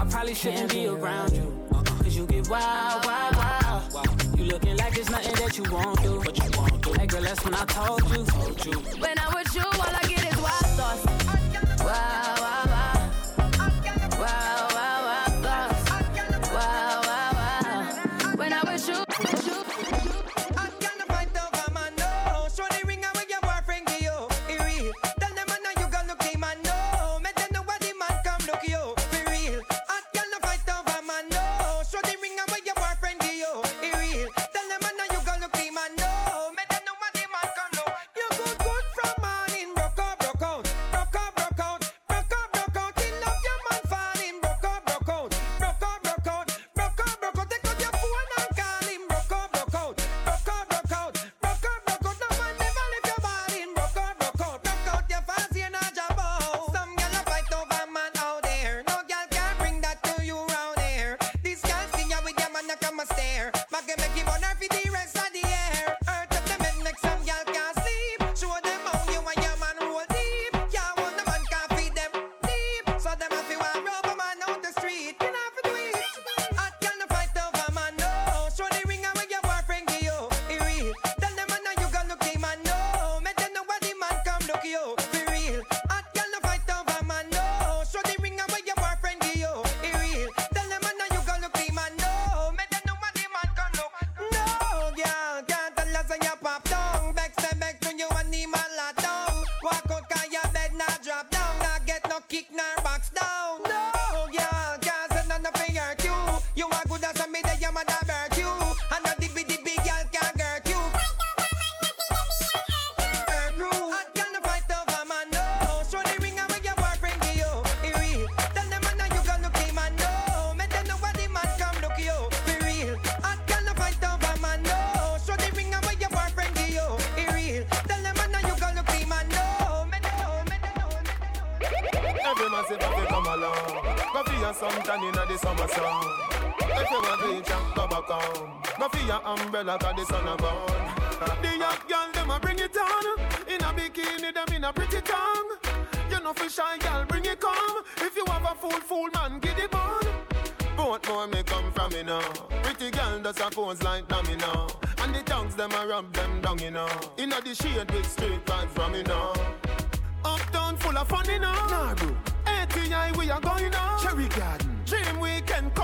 I probably shouldn't be around you. Uh-uh. Cause you get wild, wild, wild. You looking like it's nothing that you won't do. What you won't do. Hey girl, that's when I told you. When I was you, all I summer sun. If you want go back home. Go for your umbrella 'cause the sun a burn. The young girl them a bring it on. In a bikini them in a pretty tongue. You know fi shy girl bring it come. If you have a fool fool man get it on. Both more me come from me now. Pretty girl does a pose like dummy now. And the tongues them a rub them down you know. Inna the shade with straight vibes from me now. Uptown full of fun, you know. Nah, bro. ATI, we are going on. Cherry Garden.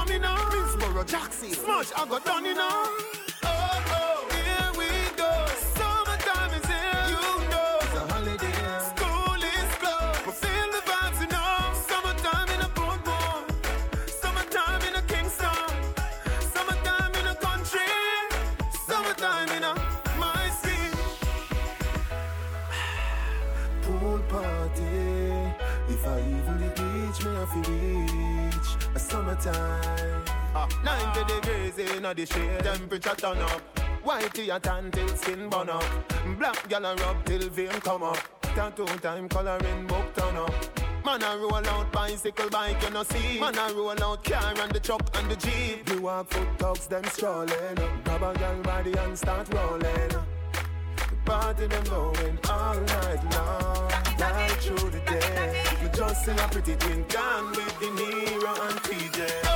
Dream Weekend coming on. Minsboro, Jackson. Smash, I got done, you know. 90 degrees in the shade, temperature turn up. White tea a tan till skin burn up. Black gal a rub till vein come up. Tattoo time coloring book turn up. Man a roll out bicycle bike, you know see. Man a roll out car and the truck and the jeep. You walk foot dogs, them strolling. Grab a gal body and start rolling. The party them going all night long, right through the day. You just see a pretty twin gone with De Niro and PJ.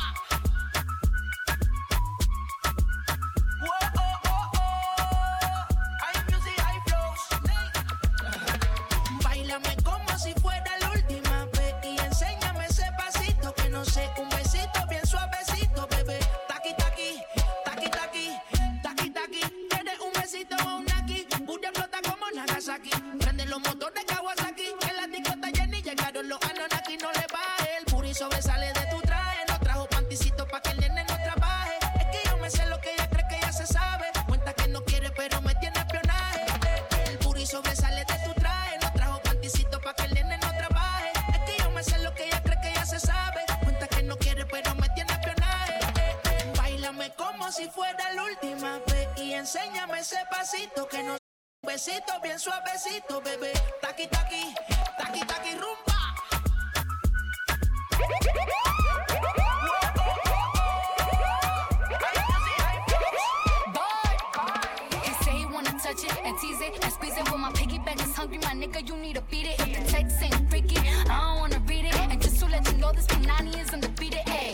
Si fuera la última vez y enséñame ese pasito que no besito bien suavecito, bebé. Taqui taqui, taqui taqui rumba. Touch it and tease it and squeeze it. When my piggyback is hungry, my nigga, you need to beat it. If the text ain't freaky, I don't wanna read it. And just to let you know, this Punani is undefeated. Ay,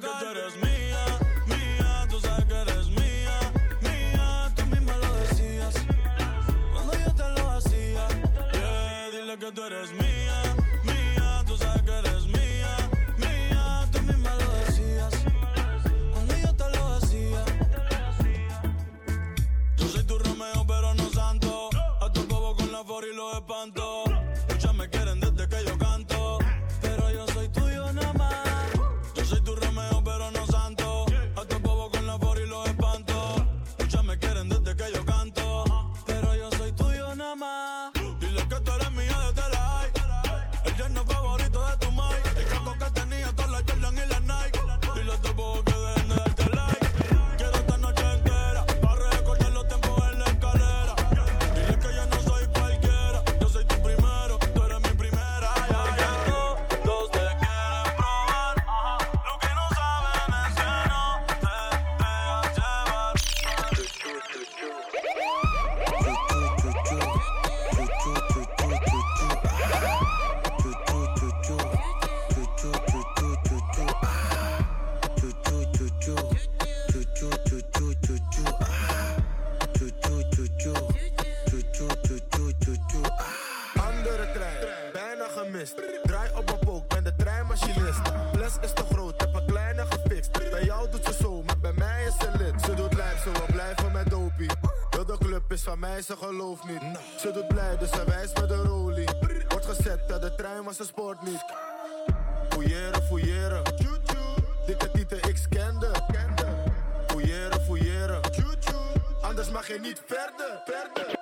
siento que tú eres. ze gelooft niet. Ze doet blij, dus ze wijst met de rolie. Wordt gezet dat de trein, maar ze sport niet. Fouilleren, fouilleren. Dikke tieten, ik scande. Fouilleren, fouilleren. Anders mag je niet verder, verder.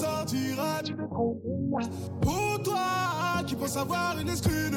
sortira, tu. Pour toi, qui pense avoir une excuse.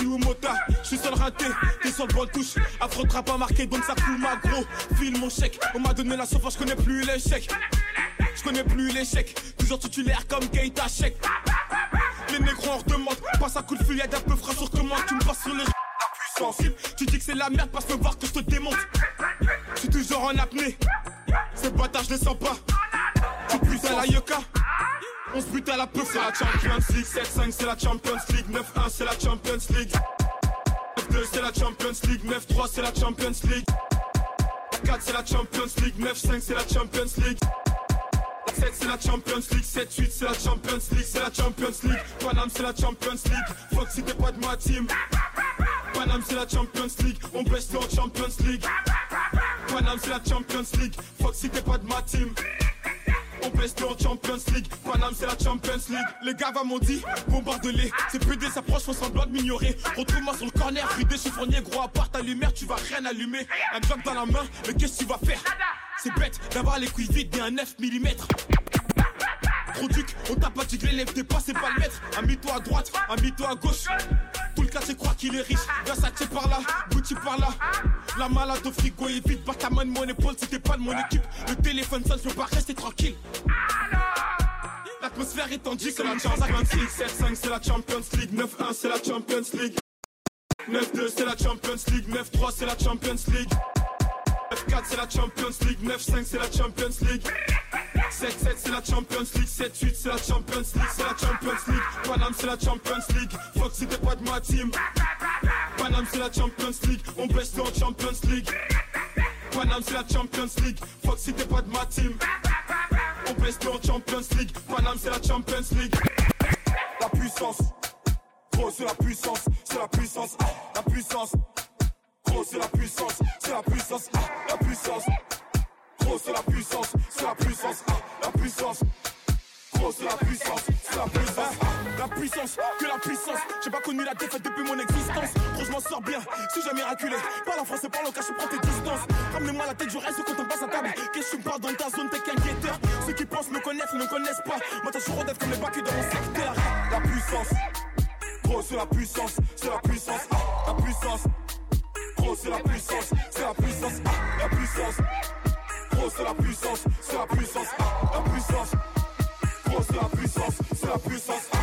Verratti ou Mota. Je suis seul raté, t'es sur le bon touche. Affrontera pas marqué, donc ça coule ma gros. File mon chèque, on m'a donné la sauce, je connais plus l'échec. Je connais plus l'échec, toujours titulaire comme Keita Chek. Les négros en redemande, passe un coup de feuillade un peu frais sur commande. Tu me passes sur les puissance. Tu dis que c'est la merde, passe me voir que je te démonte. Je suis toujours en apnée, ces bâtards je sens pas. Tu pues à la yoka. C'est la Champions League 7-5 c'est la Champions League 9-1 c'est la Champions League 9-2 c'est la Champions League 9-3 c'est la Champions League 4 c'est la Champions League 9-5 c'est la Champions League 7 c'est la Champions League 7-8 c'est la Champions League C'est la Champions League Paname c'est la Champions League Fuck si t'es pas de ma team Paname c'est la Champions League On baisse en Champions League Paname c'est la Champions League Fuck si t'es pas de ma team on baisse en Champions League, Paname c'est la Champions League. Les gars va m'ont dit, bombarde-les C'est PD s'approche, font semblant de m'ignorer. Retrouve-moi sur le corner, vidé chiffonnier Gros à part ta lumière, tu vas rien allumer. Un job dans la main, mais qu'est-ce que tu vas faire? C'est bête d'avoir les couilles vides et un 9 mm On t'a pas dit que l'élève t'es pas, c'est le maître. Ami-toi à droite, ami-toi à gauche. Tout le quartier croit qu'il est riche. Versace par là, Gucci par là. La malade au frigo est vide Pas ta main de mon épaule t'es pas de mon équipe. Le téléphone sonne, je peux pas rester tranquille. L'atmosphère est tendue, c'est la Champions League. 7-5 c'est la Champions League. 9-1 c'est la Champions League. 9-2 c'est la Champions League. 9-3 c'est la Champions League. 9-4 c'est la Champions League. 9-5 c'est la Champions League 7-7 c'est la Champions League. 7-8 c'est la Champions League. C'est la Champions League. Paname c'est la Champions League. Fuck si t'es pas de ma team. Paname c'est la Champions League. On baisse en Champions League. Paname c'est la Champions League. Fuck si t'es pas de ma team. On baisse en Champions League. Paname c'est la Champions League. La puissance. Gros c'est la puissance. C'est la puissance. Ah, La puissance. Gros c'est la puissance. C'est la puissance. Ah, La puissance Gros c'est la puissance, c'est la puissance, ah, la puissance. Gros c'est la puissance, c'est la puissance, ah, la puissance, que la puissance. J'ai pas connu la défaite depuis mon existence. Gros je m'en sors bien, si j'ai miraculé. Parle en français, parle en cache, prends tes distances. Ramenez-moi la tête, je reste quand on passe à table. Qu'est-ce que tu me parles dans ta zone, t'es qu'un guetteur? Ceux qui pensent me connaissent, ne connaissent pas. Moi t'as toujours comme les bacs dans mon secteur. La puissance, gros c'est la puissance, c'est la puissance, ah, la puissance. Gros c'est la puissance, c'est la puissance, ah, la puissance. C'est la puissance, c'est la puissance, ah, la puissance. C'est la puissance, c'est la puissance.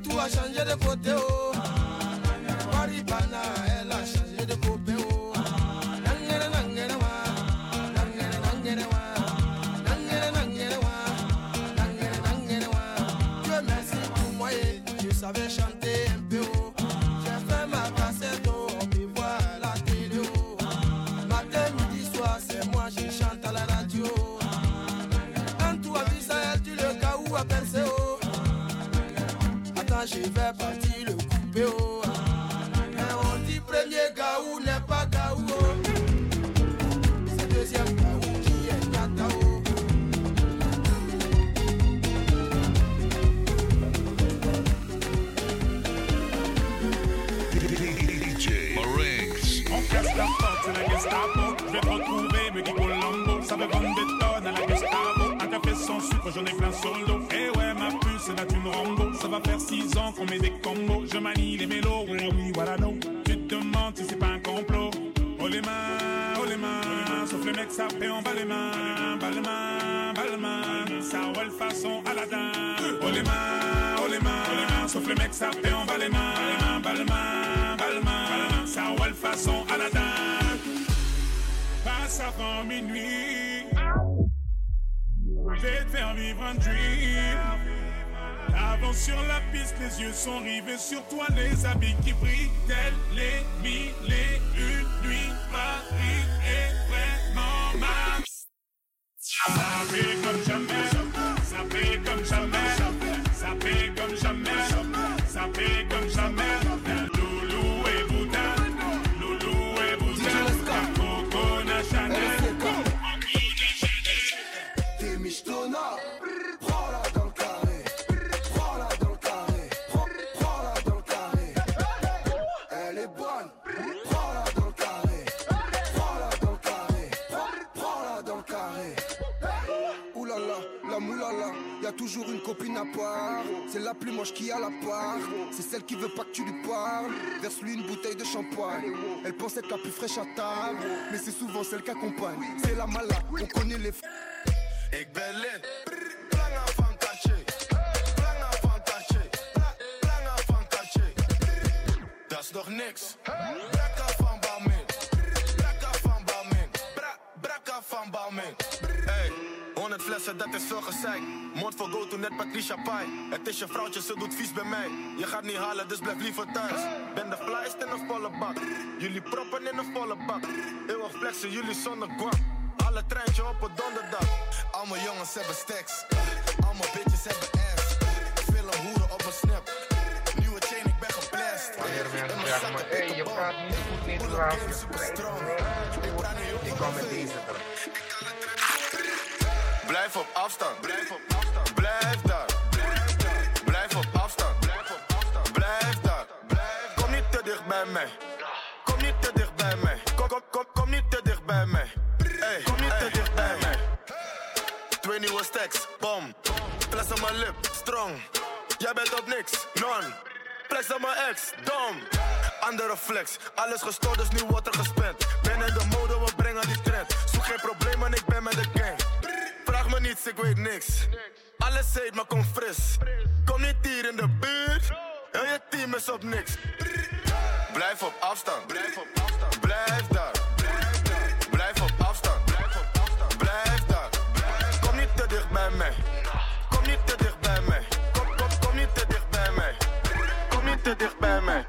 Tout a changé de côté oh. je vais partir le couper. Oh, Mais on dit premier gaou n'est pas gaou. Oh. C'est deuxième gaou qui est gatao. Oh. On casse la porte, c'est la Gestapo. Je vais retrouver, me dit Colombo. Ça veut vendre des tonnes à la Gestapo. Un café sans sucre, j'en ai plein sur. Et eh ouais, ma puce, c'est la thune Rambo. Va faire 6 ans qu'on met des combos. Je manie les mélos, oui, oui, voilà, non. Tu te demandes si c'est pas un complot. Oh les mains, oh les mains, sauf le mec ça fait en bas les mains, bas les mains, bas les mains, ça roule façon Aladdin. Oh les mains, oh les mains, les sauf le mec ça fait en bas les mains, bas les mains, bas les mains, ça roule façon Aladdin. Passe avant minuit, je vais te faire vivre un dream. Avance sur la piste, les yeux sont rivés sur toi, les habits qui brillent, tels les mille et une nuits. Paris est vraiment ma. Ça fait comme jamais, ça fait comme jamais, toujours une copine à part. C'est la plus moche qui a la part. C'est celle qui veut pas que tu lui parles. Verse-lui une bouteille de champagne. Elle pense être la plus fraîche à table, mais c'est souvent celle qui accompagne. C'est la malade, on connaît les. Ik ben lid. Planga van Cartier. Planga van Cartier. Pla- Planga van Cartier. Dat is nog niks. Van Balmain. Brakka van Balmain. Bra- Brakka van Balmain. Hey, 100 flessen, dat is veel gezeik. Mond voor go to net Patricia Pai. Het is je vrouwtje, ze doet vies bij mij. Je gaat niet halen, dus blijf liever thuis. Ben de flyest in een volle bak. Jullie proppen in een volle bak. Eeuwig flexen, jullie zonder guap. Alle treintje op een donderdag. Allemaal jongens hebben stacks. Allemaal bitches hebben ass. Veel hoeren op een snap. Nieuwe chain, ik ben geplast. En mijn zak heb ik een bal. Moeder game super strong. Ik praat niet Ik kom met deze terug. Blijf op afstand. Blijf op afstand. Blijf daar. Blijf op afstand. Blijf op afstand. Blijf daar. Kom niet te dicht bij mij. Kom niet te dicht bij mij. Kom, kom, kom, kom niet te dicht bij mij. Hey, kom niet te dicht bij mij. Twee nieuwe stacks, bom. Fles aan mijn lip, strong. Jij bent op niks, non. Flex aan mijn ex, dom. Andere flex, alles gestoord, dus nu wordt er gespend. Ben in de mode, we brengen die trend. Zoek geen probleem, en ik ben met de gang. Vraag me niets, ik weet niks. Alles heet, maar kom fris. Kom niet hier in de buurt. Heel je team is op niks. Blijf op afstand. Blijf op afstand. Blijf daar. Blijf op afstand. Blijf op afstand. Blijf daar. Kom niet te dicht bij mij. Kom niet te dicht bij mij. Kom, kom, kom niet te dicht bij mij. Kom niet te dicht bij mij.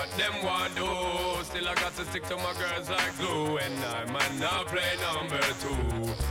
What them want do. Still, I got to stick to my girls like glue. And I might not play number two.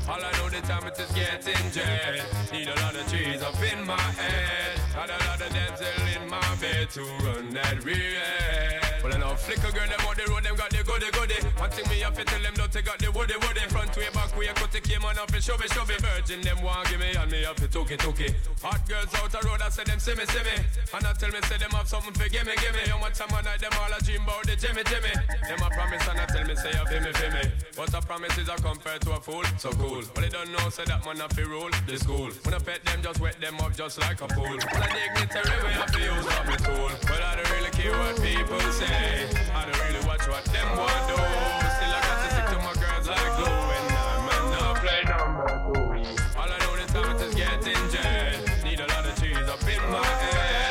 All I know the time it is getting jet. Need a lot of trees up in my head. Got a lot of dental in my bed to run that real. Well, I know flicker girl, them on the road, them got the goody goody. One thing me have to tell them, don't take out the woody woody. Front way, back way, cut the came on off and shove it, shove it. Virgin them want give me and me have to took it, took it. Hot girls out the road, I say them see me, see me. And I tell me, say them have something for give me, give me. How much time I night them all a dream about the Jimmy, Jimmy. Them a promise and I tell me, say feel me, feel me. But a promise is a compared to a fool, so cool. But they don't know, say that man have to rule the school. When I pet them, just wet them up just like a fool. When I dignitary, we I feel, up the tool. But I don't really care what people say. I don't really what them want do. Still I got to stick to my girls like glue. And I'm not play number two. All I know this time is getting jet. Need a lot of cheese up in my head.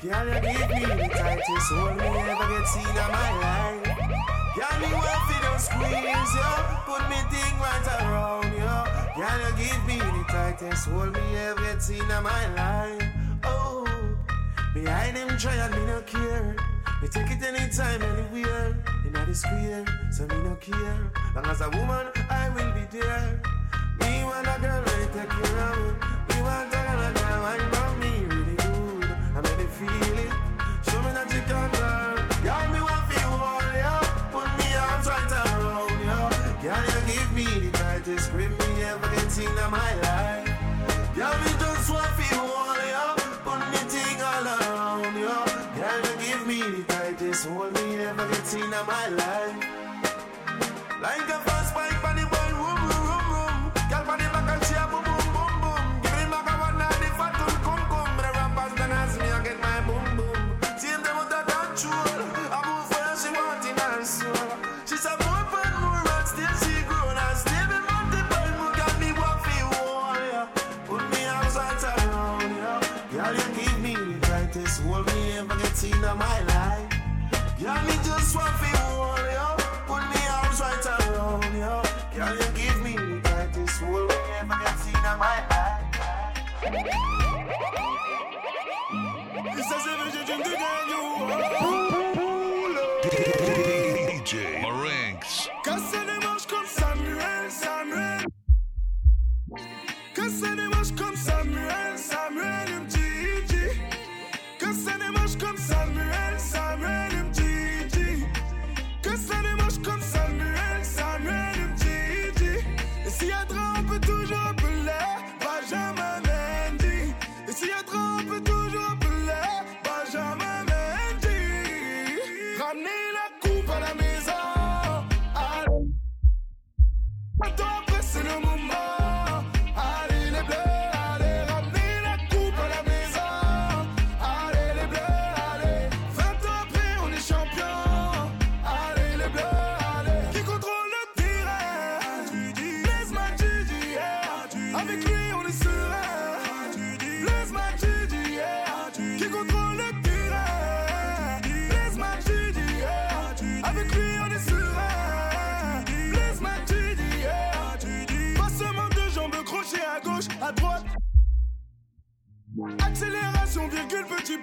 Girl, you give me the tightest hold me ever get seen in my life. Girl, me want just squeeze ya, put me thing right around ya. Girl, you give me the tightest hold me ever seen in my life. Oh, behind them try and me no care. Me take it anytime, anywhere. In the square, so me no care. Long as a woman, I will be there. Me want a girl ready take care of me. In my life. Like a Casser les manches comme Samuel, Samuel. Casser les manches comme Samuel,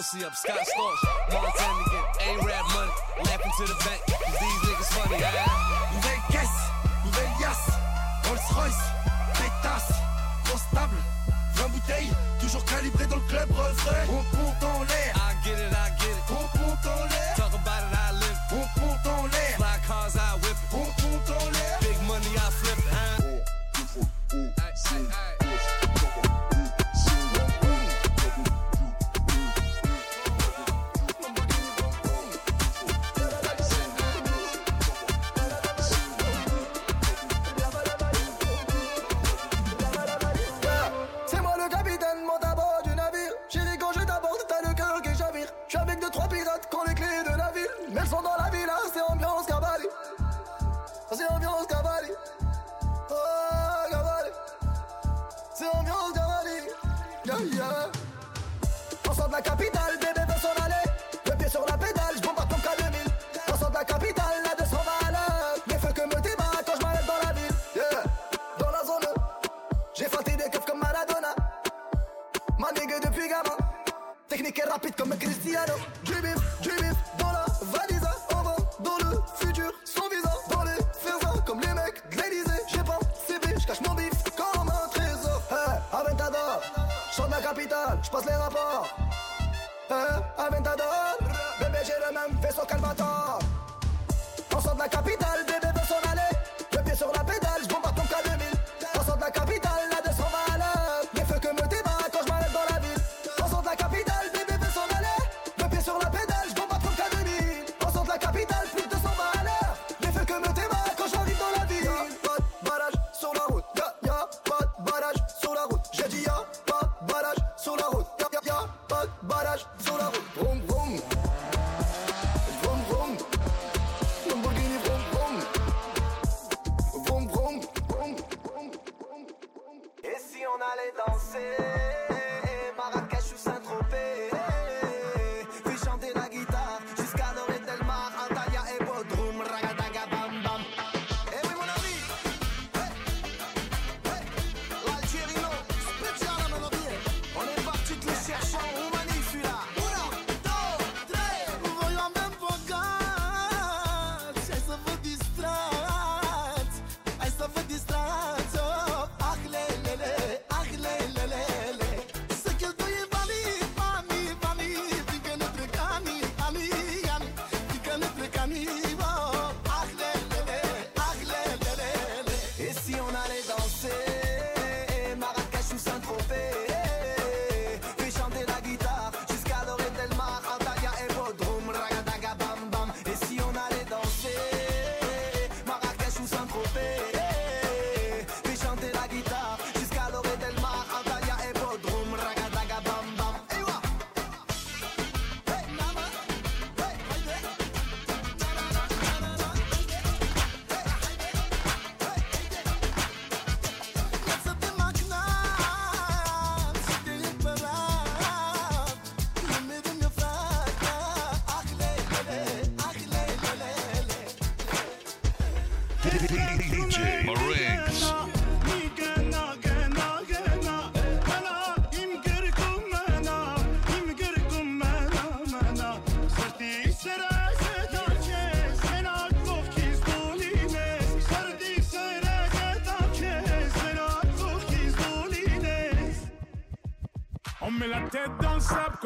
pussy up, Scott Storch, Montana get A-Rap money, laughing to the bank, cause these niggas funny. Nouvelle caisse, nouvelle Rolls Royce, pétasse, grosse 20 bouteilles, toujours calibré dans le club refrain. On compte en l'air, I get it, I get it, on compte en l'air, talk about it, I live, on compte en l'air, fly cars, I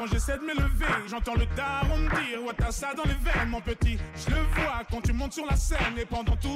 quand j'essaie de m'élever. J'entends le daron me dire Ouais, t'as ça dans les veines, mon petit. Je le vois quand tu montes sur la scène. Et pendant tout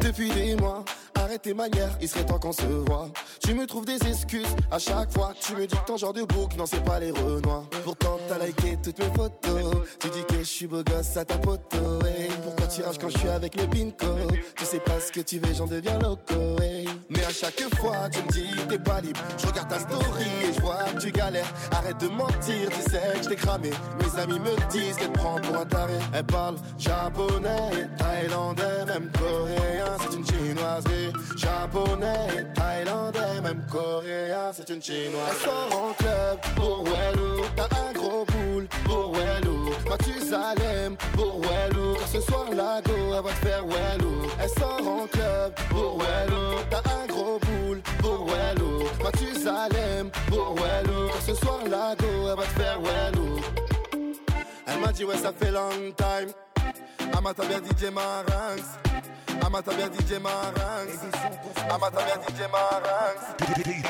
depuis des mois Arrête tes manières, il serait temps qu'on se voit Tu me trouves des excuses à chaque fois Tu me dis que ton genre de bouc, non c'est pas les renois Pourtant t'as liké toutes mes photos Tu dis que je suis beau gosse à ta poteau. Pourquoi tu rages quand je suis avec le bingo Tu sais pas ce que tu veux, j'en deviens loco. À chaque fois tu me dis t'es pas libre. Je regarde ta story et je vois que tu galères. Arrête de mentir, tu sais que je t'ai cramé. Mes amis me disent qu'elle prend pour un taré. Elle parle japonais, thaïlandais, même coréen C'est une chinoiserie. Japonais, thaïlandais, même coréen C'est une chinoise Elle sort en club pour Wellou Mathusalem pour Wellou Car ce soir la go, elle va te faire Wellou Elle sort en club. Pour Wellou T'as un gros boule. Pour Wellou Mathusalem pour Wellou Car ce soir la go, elle va te faire Wellou Elle m'a dit ouais ça fait long time. Amata bien DJ Marinx Amata bien DJ Marinx Amata bien DJ Marinx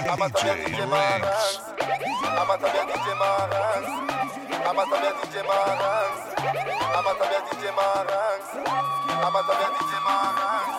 Amata bien DJ Marinx Amata bien DJ Marinx Ama saber DJ Maranx. Ama saber DJ Maranx. Ama saber DJ Maranx.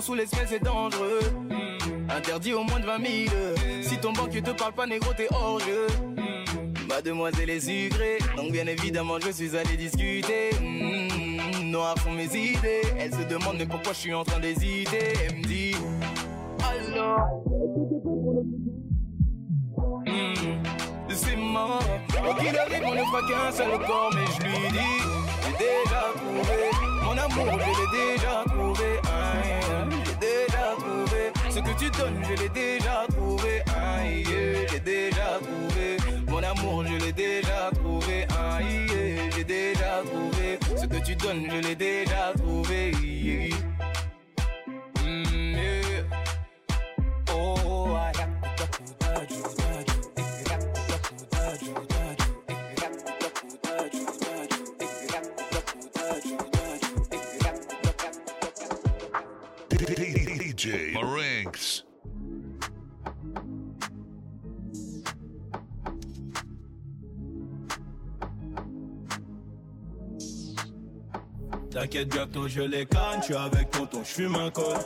Sous les semelles, c'est dangereux. Interdit au moins de 20 000. Si ton banquier te parle pas négro, t'es hors jeu. Mademoiselle est sucrée, donc bien évidemment je suis allé discuter. Mm, noir sont mes idées. Elle se demande mais pourquoi je suis en train d'hésiter? Elle me dit Alors, Mm, c'est mort. Quoi qu'il arrive, on ne fera qu'un seul corps, mais je lui dis, j'ai déjà trouvé mon amour, je l'ai je l'ai déjà trouvé. Aïe, j'ai déjà trouvé mon amour, je l'ai déjà trouvé. Aïe, j'ai déjà trouvé ce que tu donnes, je l'ai déjà trouvé. Je les canne, je suis avec tonton, je fume un col.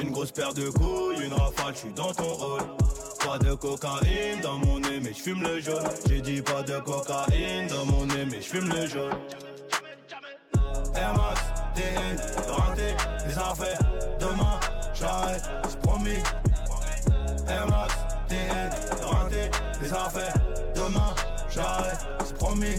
Une grosse paire de couilles, une rafale, je suis dans ton rôle. Pas de cocaïne dans mon nez mais je fume le jaune. J'ai dit pas de cocaïne dans mon nez mais je fume le jaune. Air Max, TN, rentré, les affaires Demain, j'arrête, c'est promis. Air Max, TN, rentré, les affaires Demain, j'arrête, c'est promis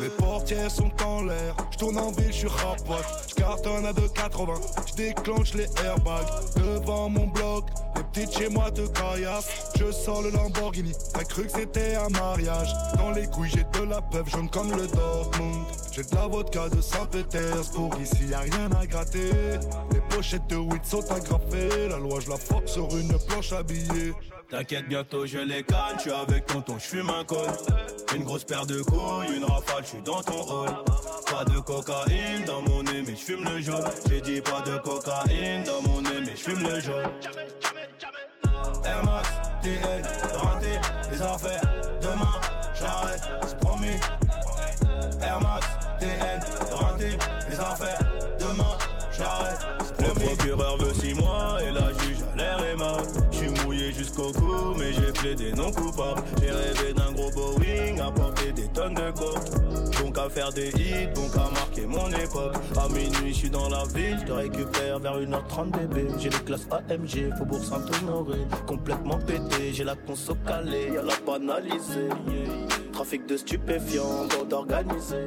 Mes portières sont en l'air, je tourne en ville, je suis rapote, je cartonne à 2,80, je déclenche les airbags. Devant mon bloc, les petites chez moi de caillasse, je sors le Lamborghini, t'as cru que c'était un mariage, dans les couilles j'ai de la peuple jaune comme le Dortmund, j'ai de la vodka de Saint-Pétersbourg, ici y a rien à gratter, les pochettes de weed sont agrafées, la loi je la sur une planche habillée. T'inquiète, bientôt je les canne, je suis avec tonton, je fume un col. Une grosse paire de couilles, une rafale, je suis dans ton rôle. Pas de cocaïne dans mon nez, mais je fume le jaune. J'ai dit pas de cocaïne dans mon nez, mais je fume le jaune. Air Max, TN, rentré, les affaires. Demain, j'arrête, c'est promis. Air Max, TN, rentré, les affaires. Demain, j'arrête, c'est promis. Le procureur veut 6 mois et la juge a l'air aimable. Je suis mouillé jusqu'au cou, mais j'ai plaidé non coupable. J'ai rêvé d'un gros Boeing, à porter des tonnes de coke. Qu'à faire des hits, bon qu'à marquer mon époque. À minuit, je suis dans la ville, je te récupère vers 1h30 bébé. J'ai les classes AMG, Faubourg Saint-Honoré. Complètement pété, j'ai la conso calée, y'a la banalisée. Trafic de stupéfiants, bande organisée.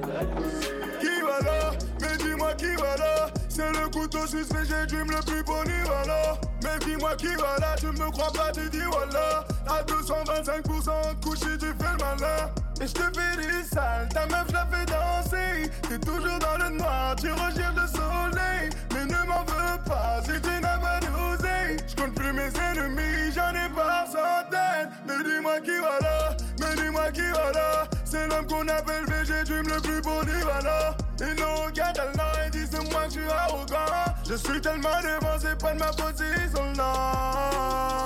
Qui va là? Mais dis-moi qui va là C'est le couteau mais j'ai dream le plus polyvalent Mais dis-moi qui va là? Tu me crois pas tu dis voilà À 225% de couche si tu fais le malin Et je te fais des sales Ta meuf la fais danser T'es toujours dans le noir Tu recherches le soleil Mais ne m'en veux pas Si tu n'as pas d'oseille Je compte plus mes ennemis, j'en ai par centaines. Mais dis-moi qui va là, mais dis-moi qui va là. C'est l'homme qu'on appelle VG, tu me le plus beau divana. Ils n'ont regardé le ils disent moi que je suis arrogant. Je suis tellement devant, c'est pas de ma faute s'ils sont là.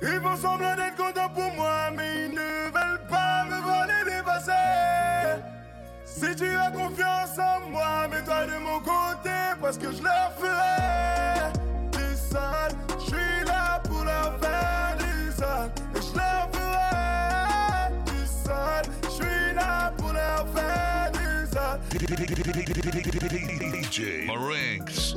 Ils font semblant d'être contents pour moi, mais ils ne veulent pas me voir les dépasser. Si tu as confiance en moi, mets-toi de mon côté, parce que je leur ferai du sale. Je suis là pour leur faire du sale, et je leur ferai du sale. Je suis là pour leur faire du sale. DJ Marinx.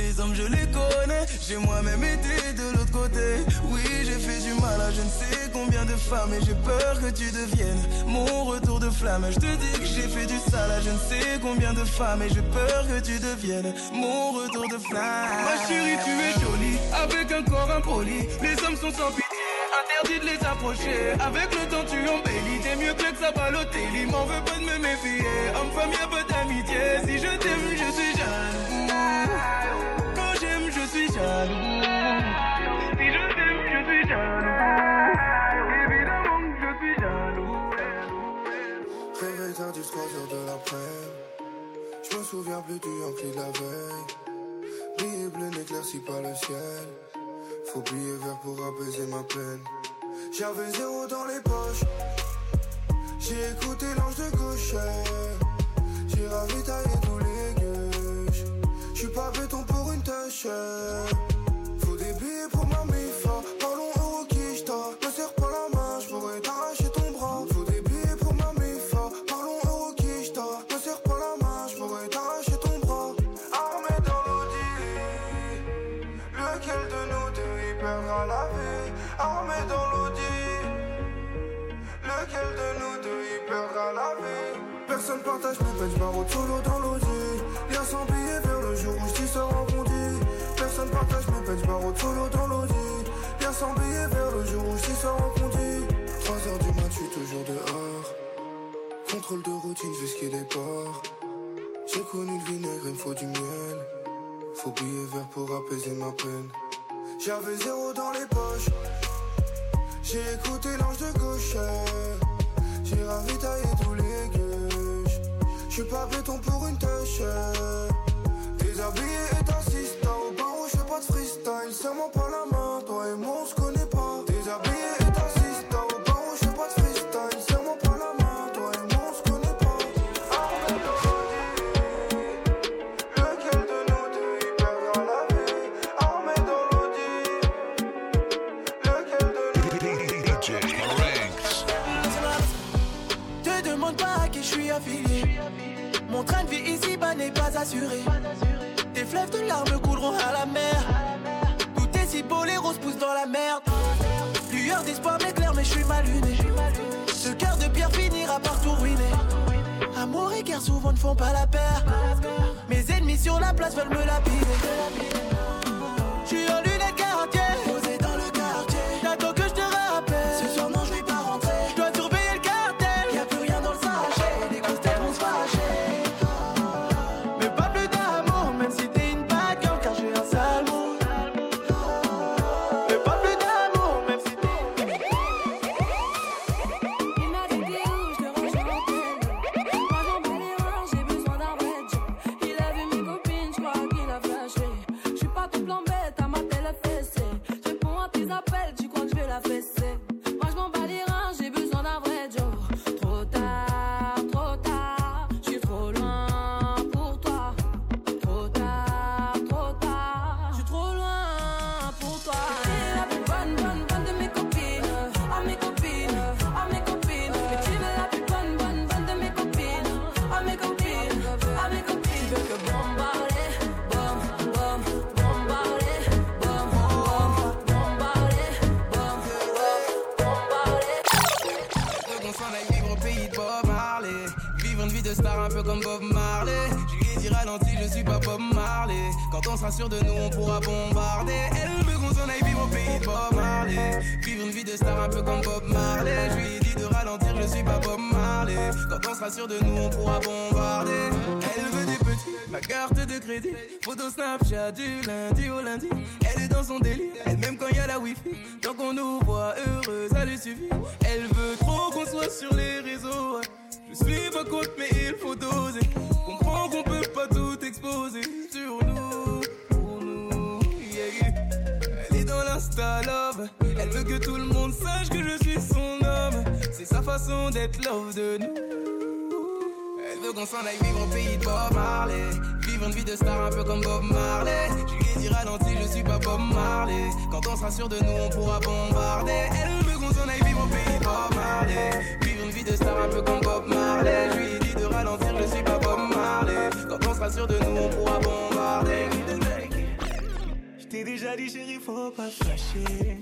Les hommes, je les connais. J'ai moi-même été de l'autre côté. Oui, j'ai fait du mal à je ne sais combien de femmes. Et j'ai peur que tu deviennes mon retour de flamme. Je te dis que j'ai fait du sale à je ne sais combien de femmes. Et j'ai peur que tu deviennes mon retour de flamme. Ma chérie, tu es jolie, avec un corps impoli. Les hommes sont sans pitié, interdit de les approcher. Avec le temps, tu embellis, t'es mieux que l'ex à Balotelli. M'en veux pas de me méfier, homme-femme, y'a pas d'amitié. Si je t'aime, je suis jaloux. Jaloux. Si je t'aime, je suis jaloux. Évidemment que je suis jaloux. Réveil tardif, 3 heures de l'après. Je me souviens plus du Yankee de la veille. Billet bleu n'éclaircit pas le ciel. Faut billet vert pour apaiser ma peine. J'avais zéro dans les poches. J'ai écouté l'ange de gauche. J'ai ravitaillé tous les gueuches. J'suis pas béton Faut des billets pour ma mifa. Parlons euro quicheta. Me serre pas la main, j'pourrais t'arracher ton bras. Faut des billets pour ma mifa. Parlons euro quicheta. Me serre pas la main, j'pourrais t'arracher ton bras. Armé dans l'audi. Lequel de nous deux y perdra la vie? Armé dans l'audi. Lequel de nous deux y perdra la vie? Personne partage mes peines, j'm'arrête solo dans l'audi. Lien sans billet vers le jour où j't'y sors en bondi. Personne partage mes peines, j'm'arrête solo dans l'audi. Lien sans billet vers le jour où j't'y sors en bondi. 3 heures du mat, j'suis toujours dehors. Contrôle de routine, j'ai ce qu'il est port. J'ai connu le vinaigre, il me faut du miel. Faut billet vert pour apaiser ma peine. J'avais zéro dans les poches. J'ai écouté l'ange de gauche. J'ai ravitaillé tous les gueuches. J'suis pas béton pour une tâche. Déshabillé Souvent ne font pas la paire. Mes ennemis sur la place veulent me lapider. Je suis en point sûr de nous, on pourra bombarder. Elle veut qu'on s'en aille vivre au pays Bob Marley. Vivre une vie de star un peu comme Bob Marley. Je lui ai dit de ralentir, je suis pas Bob Marley. Quand on sera sûr de nous, on pourra bombarder. Je t'ai déjà dit, chérie, faut pas fâcher.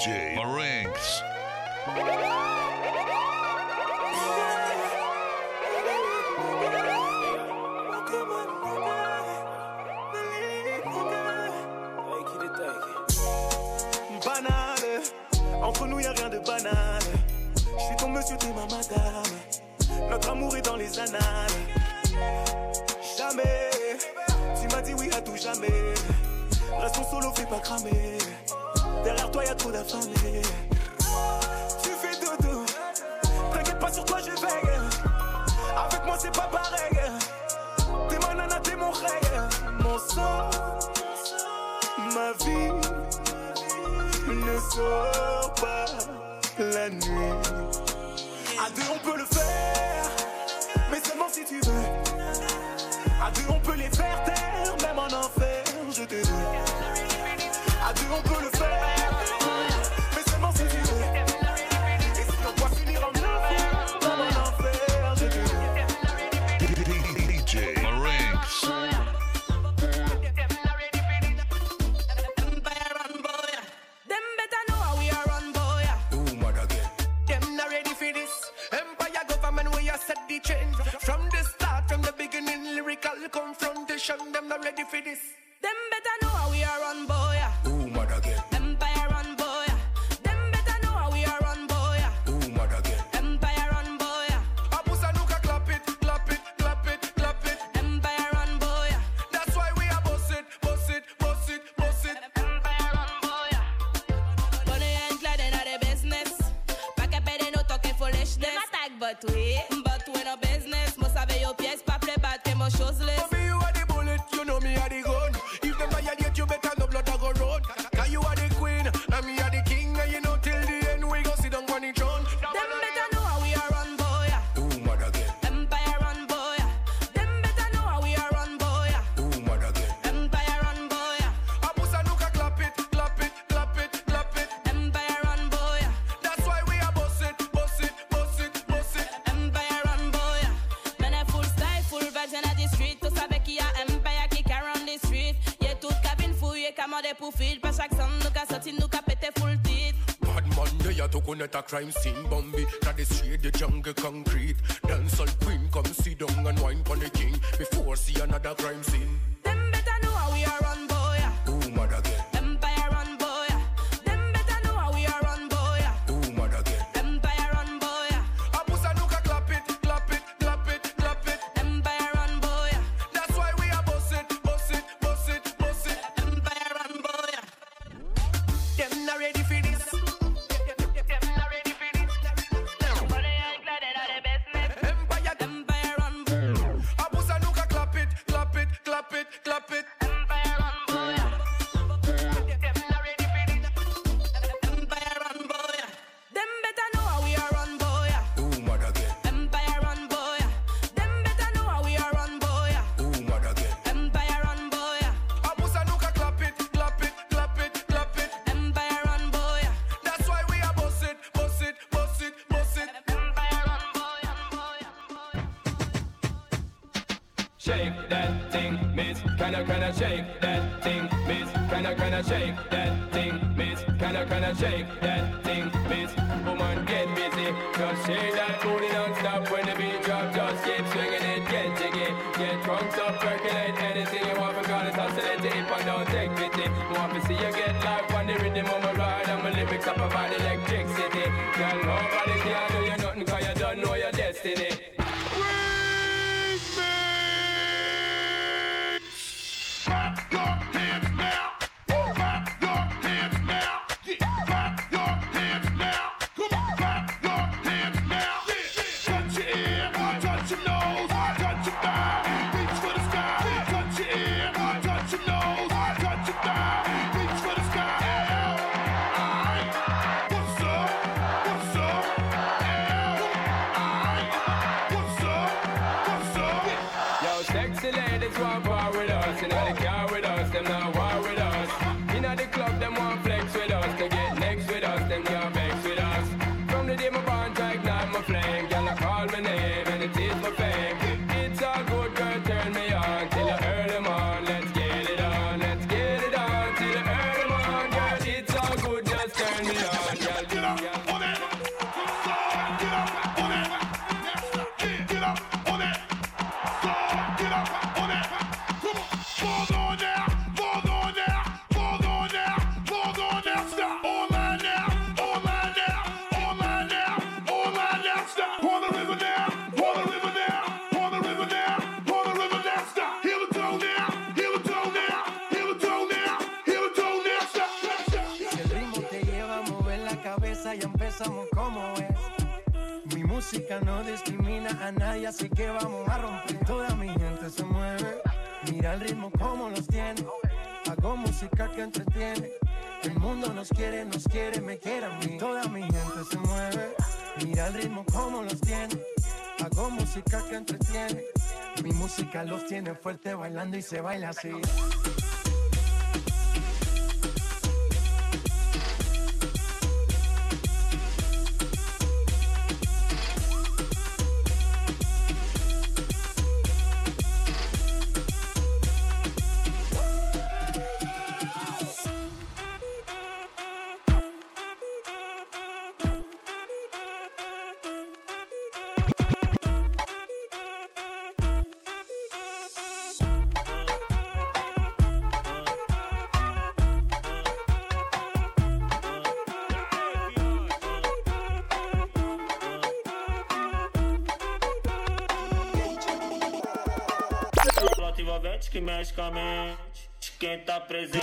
DJ Marinx. Banal, entre nous y a rien de banal. Je suis ton monsieur, t'es ma madame. Notre amour est dans les annales. Jamais, tu m'as dit oui à tout jamais. Restons solo, fais pas cramer. Derrière toi, y'a trop d'affaires Tu fais dodo. T'inquiète pas sur toi, je veille. Avec moi, c'est pas pareil. T'es ma nana, t'es mon règle. Mon sang, ma vie ne sort pas la nuit. À deux, on peut le faire. Mais seulement si tu veux. À deux, on peut les faire taire, même en enfer, je te dis. Verbal confrontation, them not ready for this. Them better know how we are on boy. Ooh, mad again. Empire on boy. Them better know how we are on boy. Ooh, mad again. Empire on boy. Abusa nuka clap it, clap it, clap it, clap it. Empire on boy. That's why we are boss it, boss it, boss it, boss it. Empire on boy. Pone ancla de la de business. Pa' que pede no toque foolishness. Them attack but we. stupid Pas chaque sang nous qu'a pété full tit Bad man a a crime scene Bambi. That is shade the jungle concrete. Dancehall queen come sit down and wine pon the king. Before see another crime scene. se baila así. de quem tá presente.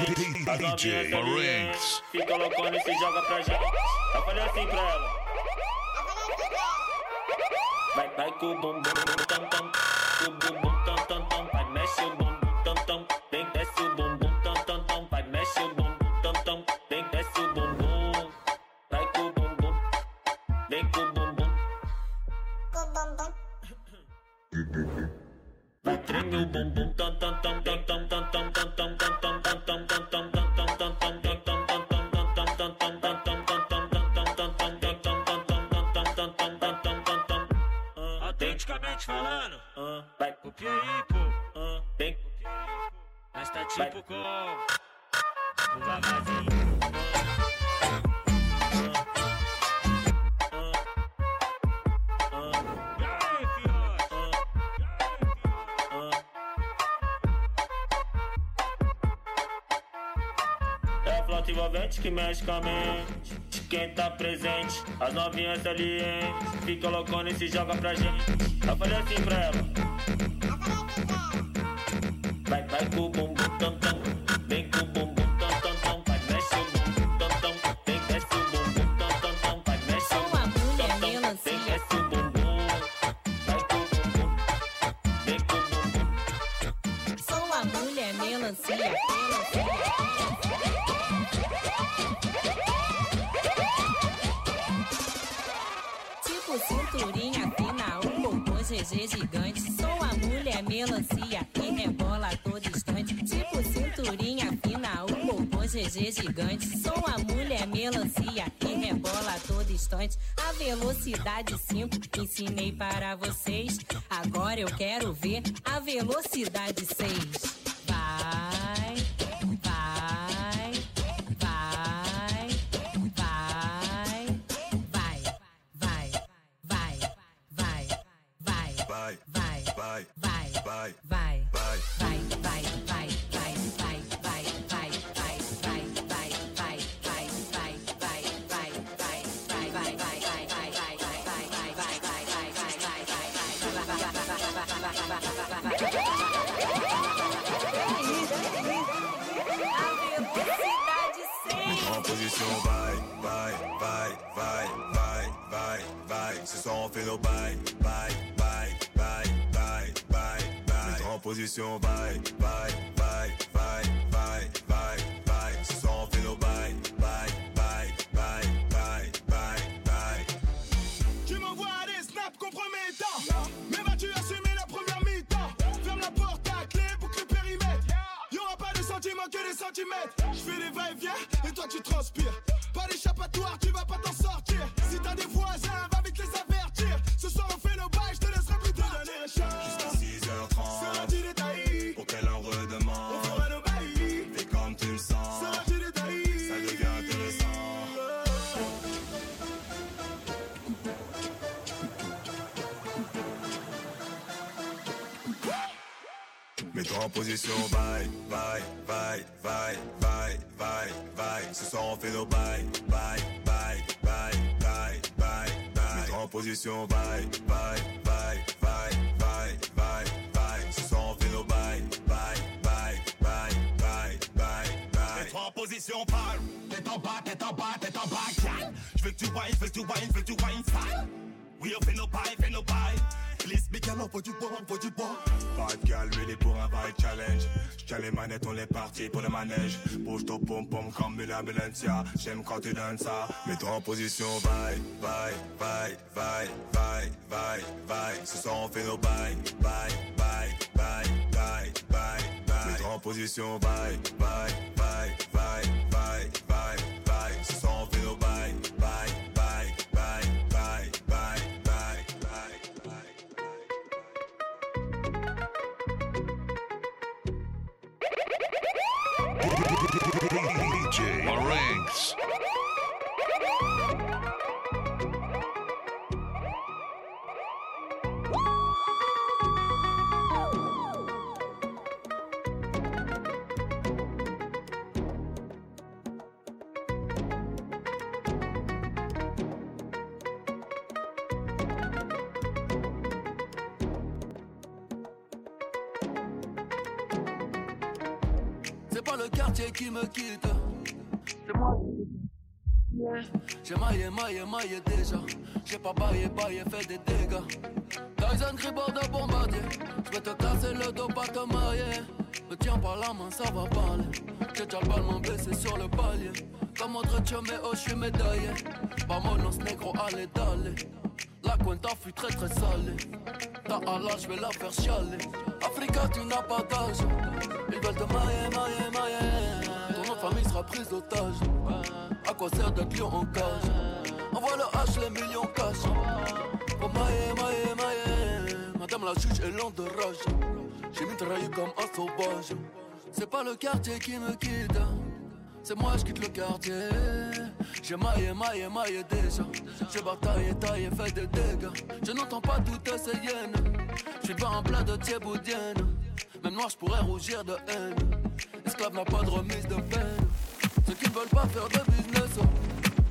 As novinhas ambientes, fica loucona e se joga pra gente. Eu falei assim pra ela. Vai, vai com o bumbum mente. Quem tá presente, as novinhas salientes. Fica loucona e se joga pra gente. Eu falei assim pra ela. Vai, vai com o bumbum tam tam. Velocidade 5 ensinei para vocês. Agora eu quero ver a velocidade 6. Nos bye, bye, bye, bye, bye, bye, bye. En position, bye, bye, bye, bye, bye, bye, bye. Ce soir bye, bye, bye, bye, bye, bye, bye. Tu m'envoies des snaps compromettants. Mais vas-tu assumer la première mi-temps Ferme la porte à clé, boucle le périmètre. Y'aura pas de sentiments que des centimètres. Je fais des va-et-vient et toi tu transpires. Pas d'échappatoire, tu vas pas t'en sortir. Si t'as des voisins, en position, bye, bye, bye, bye, bye, bye, bye. Ce soir on fait nos bye, bye, bye, bye, bye, bye, bye. En position, bye, bye, bye, bye, bye, bye, bye. Ce soir on fait nos bye, bye, bye, bye, bye, bye, bye. En position, parle. Tête en bas, tête en bas, tête en bas. Je veux que tu wine, je veux que tu wine, je veux que tu wine sale. Oui, on fait nos pailles, fait nos pailles. Big girl, on faut du bois, on faut du bois. Five gal ready pour un vibe challenge. J'tiens les manettes, on est parti pour le manège. Bouge ton pom pom comme Mila Melentia. J'aime quand tu donnes ça. Mets-toi en position, bye, bye, bye, bye, bye, bye, bye. Ce soir on fait nos bye, bye, bye, bye, bye, bye, bye. Mets-toi en position, bye, bye, bye, bye, bye, bye, bye. Ce soir on fait nos bye, my ranks. J'ai pas baillé, baillé, fait des dégâts. Tyson Gribord de bombardier. J'vais te casser le dos, pas te marier. Me tiens par la main, ça va parler. J'ai déjà le ballon sur le palier. Comme autre mais oh, j'suis médaillé. Vamonos négro, allez, d'aller. La cuenta fut très très salée. Ta Allah, j'vais la faire chialer. Africa, tu n'as pas d'âge. Ils veulent te mailler, mailler, mailler. Famille sera prise d'otage. À quoi sert d'être lion en cage? Envoie le H, les millions cash. Oh mailler, mailler, mailler. Madame la juge est lente de rage. J'ai mitraillé comme un sauvage. C'est pas le quartier qui me quitte. C'est moi, je quitte le quartier. J'ai maillé, maillé, maillé déjà. J'ai bataillé, taillé, fait des dégâts. Je n'entends pas toutes ces hyènes. Je suis pas en plein de thieboudienne. Même noir, je pourrais rougir de haine. L'esclave n'a pas de remise de peine. Ceux qui ne veulent pas faire de business, hein.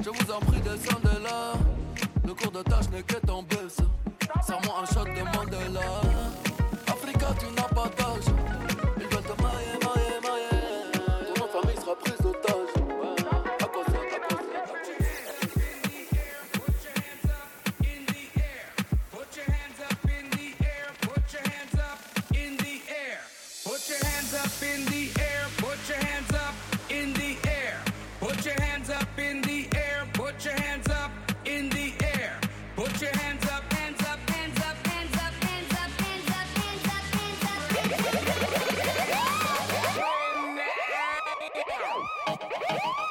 je vous en prie, descendez là. Le cours de tâche n'est que ton bus. Serre-moi un shot de Mandela. Africa, tu n'as pas d'âge. Woo!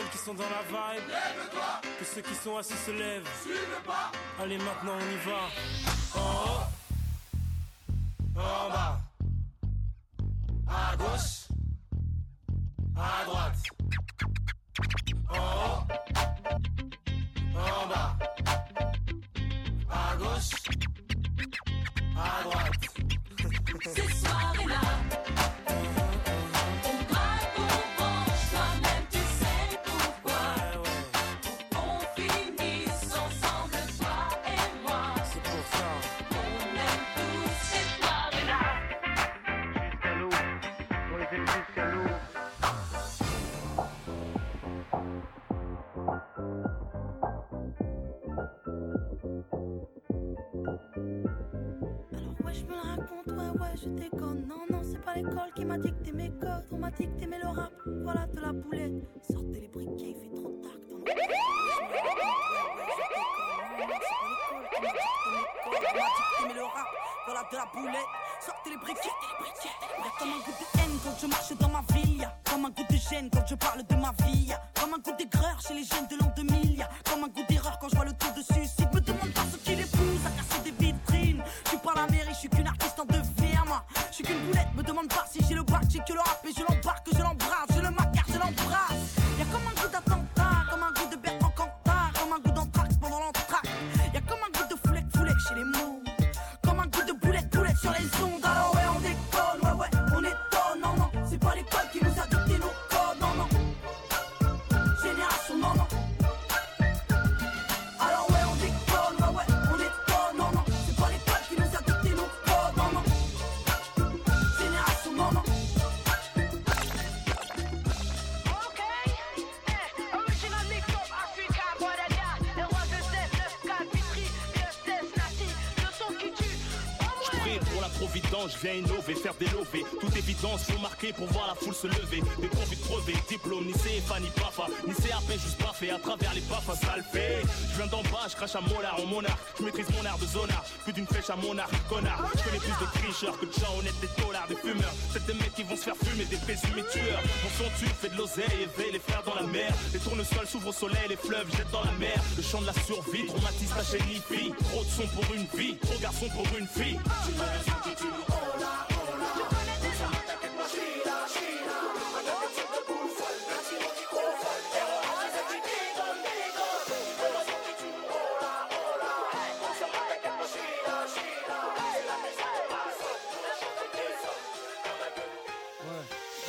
celles qui sont dans la vibe. Lève-toi. Que ceux qui sont assis se lèvent. Suivez pas. Allez, maintenant on y va. Viens innover, faire des lovés. Toute évidence, faut marquer pour voir la foule se lever. Des convites crevés, diplôme, ni CFA, ni PAFA, ni CAP, juste baffé à travers les baffes, ça le fait. Je viens d'en bas, je crache à mon art en monarque. Je maîtrise mon art de zonard, plus d'une flèche à mon art, connard. Je connais plus de tricheurs que de gens honnêtes, des dollars, des fumeurs. C'est des mecs qui vont se faire fumer, des pessimistes tueurs. Mon son tue, fait de l'oseille, éveille les frères dans la mer. Les tournesols s'ouvrent au soleil, les fleuves jettent dans la mer. Le chant de la survie, traumatise ta chaîne fille. Trop de son pour une vie, trop garçon pour une fille.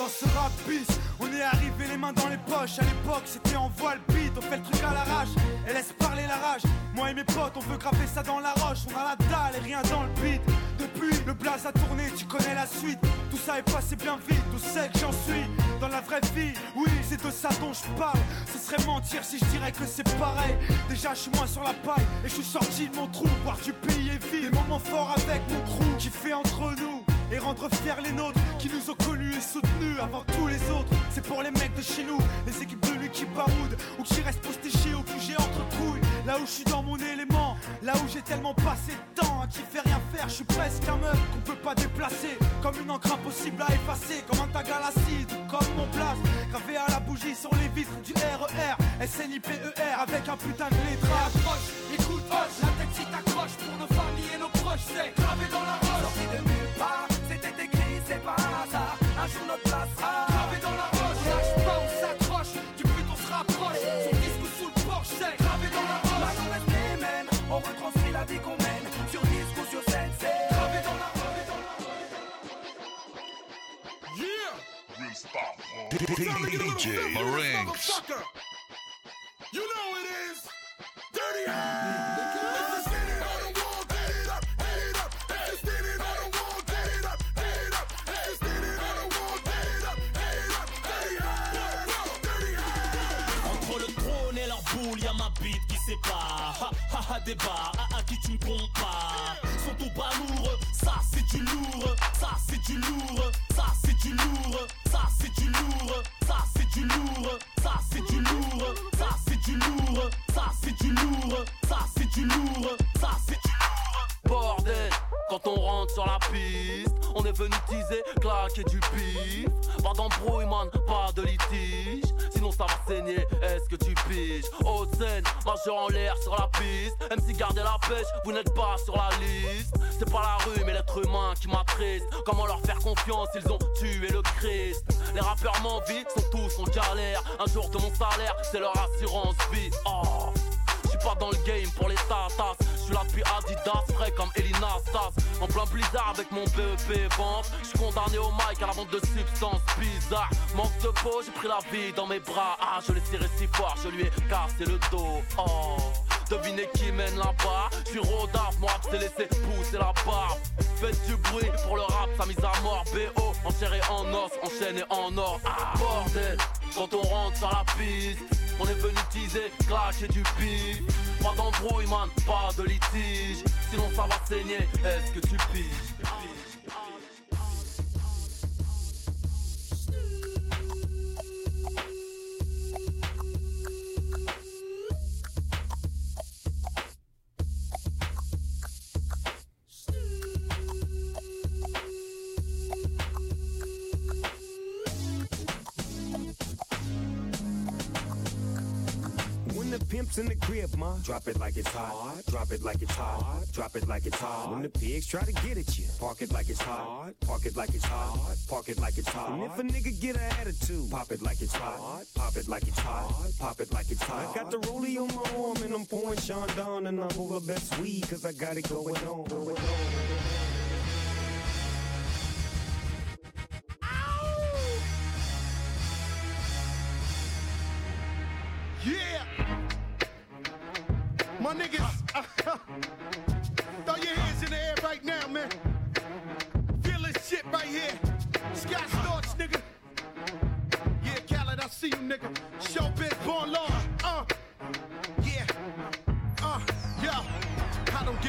Dans ce rap on est arrivé les mains dans les poches. À l'époque, c'était en voile beat, on fait le truc à l'arrache et laisse parler la rage. Moi et mes potes, on veut graver ça dans la roche. On a la dalle et rien dans le beat. Depuis, le blaze a tourné, tu connais la suite. Tout ça est passé bien vite, tout sait que j'en suis. Dans la vraie vie, oui, c'est de ça dont je parle. Ce serait mentir si je dirais que c'est pareil. Déjà, je suis moins sur la paille et je suis sorti de mon trou. Voir du pays est vide. Des moments forts avec mon crew qui fait entre nous et rendre fiers les nôtres qui nous ont connus et soutenus avant tous les autres. C'est pour les mecs de chez nous, les équipes de l'équipe Baroud ou qui restent postés chez au QG entre couilles. Là où je suis dans mon élément, là où j'ai tellement passé de temps à qui fait rien faire, je suis presque un meuf qu'on peut pas déplacer. Comme une encre impossible à effacer, comme un tag à l'acide comme mon place. Gravé à la bougie sur les vitres du RER, SNIPER avec un putain de lettrage. Écoute, la tête si t'accroches pour nos familles et nos proches, c'est gravé dans la Dirty hands, dirty hands. Entre le trône et leur boule, y'a ma bite qui sépare. Ha ha ha, débat, à, à qui tu me compares? Sont tout baloureux, ça c'est du lourd, ça c'est du lourd, du lourd, ça c'est du lourd, ça c'est du lourd, ça c'est du lourd, ça c'est du lourd, ça c'est du lourd, ça c'est du lourd, ça c'est du on rentre sur la piste, on est venu teaser, claquer du pif. Pas d'embrouille, man, pas de litige. Sinon ça va saigner, est-ce que tu piges? Haute scène, majeur en l'air sur la piste. MC gardez la pêche, vous n'êtes pas sur la liste. C'est pas la rue, mais l'être humain qui m'attriste. Comment leur faire confiance, ils ont tué le Christ. Les rappeurs m'envient, sont tous en galère. Un jour de mon salaire, c'est leur assurance vie. Oh. Pas dans le game pour les tatas. J'suis là depuis Adidas, frais comme Elina Stas. En plein blizzard avec mon BEP vente. J'suis condamné au mic à la vente de substances bizarres. Manque de peau, j'ai pris la vie dans mes bras. Ah, je l'ai tiré si fort, je lui ai cassé le dos. Oh. Devinez qui mène là-bas J'suis Rodaf, moi c'est laissé pousser la barbe Faites du bruit pour le rap, sa mise à mort. BO, en chair et en os, enchaîné en or. Ah bordel, quand on rentre sur la piste On est venu teaser, clasher du pif Pas d'embrouille man, pas de litige. Sinon ça va saigner, est-ce que tu piges? Pimp's in the crib, ma, drop it like it's hot. Drop it like it's hot. Drop it like it's hot. When the pigs try to get at you, park it like it's hot. Park it like it's hot. Park it like it's hot. And if a nigga get an attitude, pop it like it's hot. Pop it like it's hot. Pop it like it's hot. I got the rollie on my arm and I'm pouring Sean down and I'm over best weed cause I got it going on. Going on. Yeah! My niggas, throw your hands in the air right now, man. Feel this shit right here. Scott Storch, nigga. Yeah, Khaled, I see you, nigga. Showbiz, born law. Uh,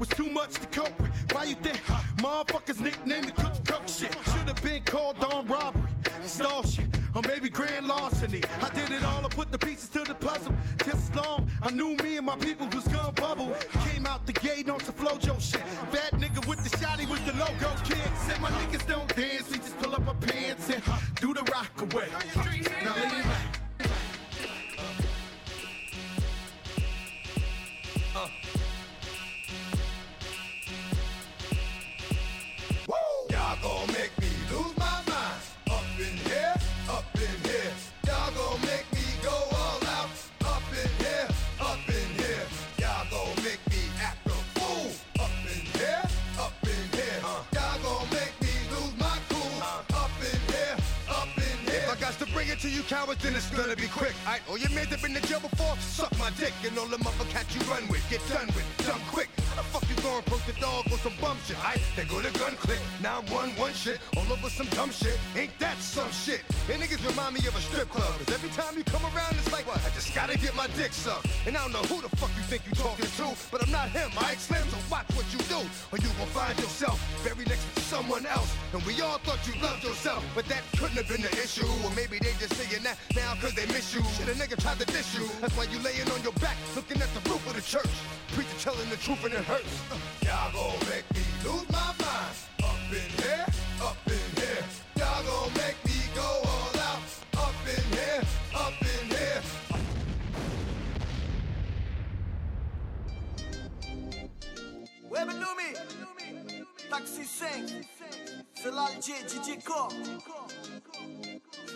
was too much to cope with. Why you think motherfuckers nicknamed the cook cook shit? Should've been called on robbery, stall shit, or maybe grand larceny. I did it all, I put the pieces to the puzzle. Just as long, I knew me and my people was gonna bubble. Came out the gate on some flojo shit. Bad nigga with the shotty with the logo kid. Said my niggas don't dance, we just pull up our pants and do the rock away. Now lean back. Cowards, then it's gonna be quick. Alright, all your men that been to jail before, suck my dick. And all the motherfuckers you run with, get done with, done quick. The fuck you post the dog on some bum shit? Alright, they go to gun click. Now I'm one one shit, all over some dumb shit. Ain't that some shit? And niggas remind me of a strip club. Cause every time you come around, gotta get my dick sucked. And I don't know who the fuck you think you talking to, but I'm not him, I explain, so watch what you do. Or you will find yourself very next to someone else. And we all thought you loved yourself, but that couldn't have been the issue. Or maybe they just saying that now cause they miss you. Shit, a nigga tried to diss you. That's why you laying on your back, looking at the roof of the church. Preacher telling the truth and it hurts. Y'all gon' make me lose my mind. Up in here, up in here. Y'all gon' make Taxi 5 C'est l'Alger, DJ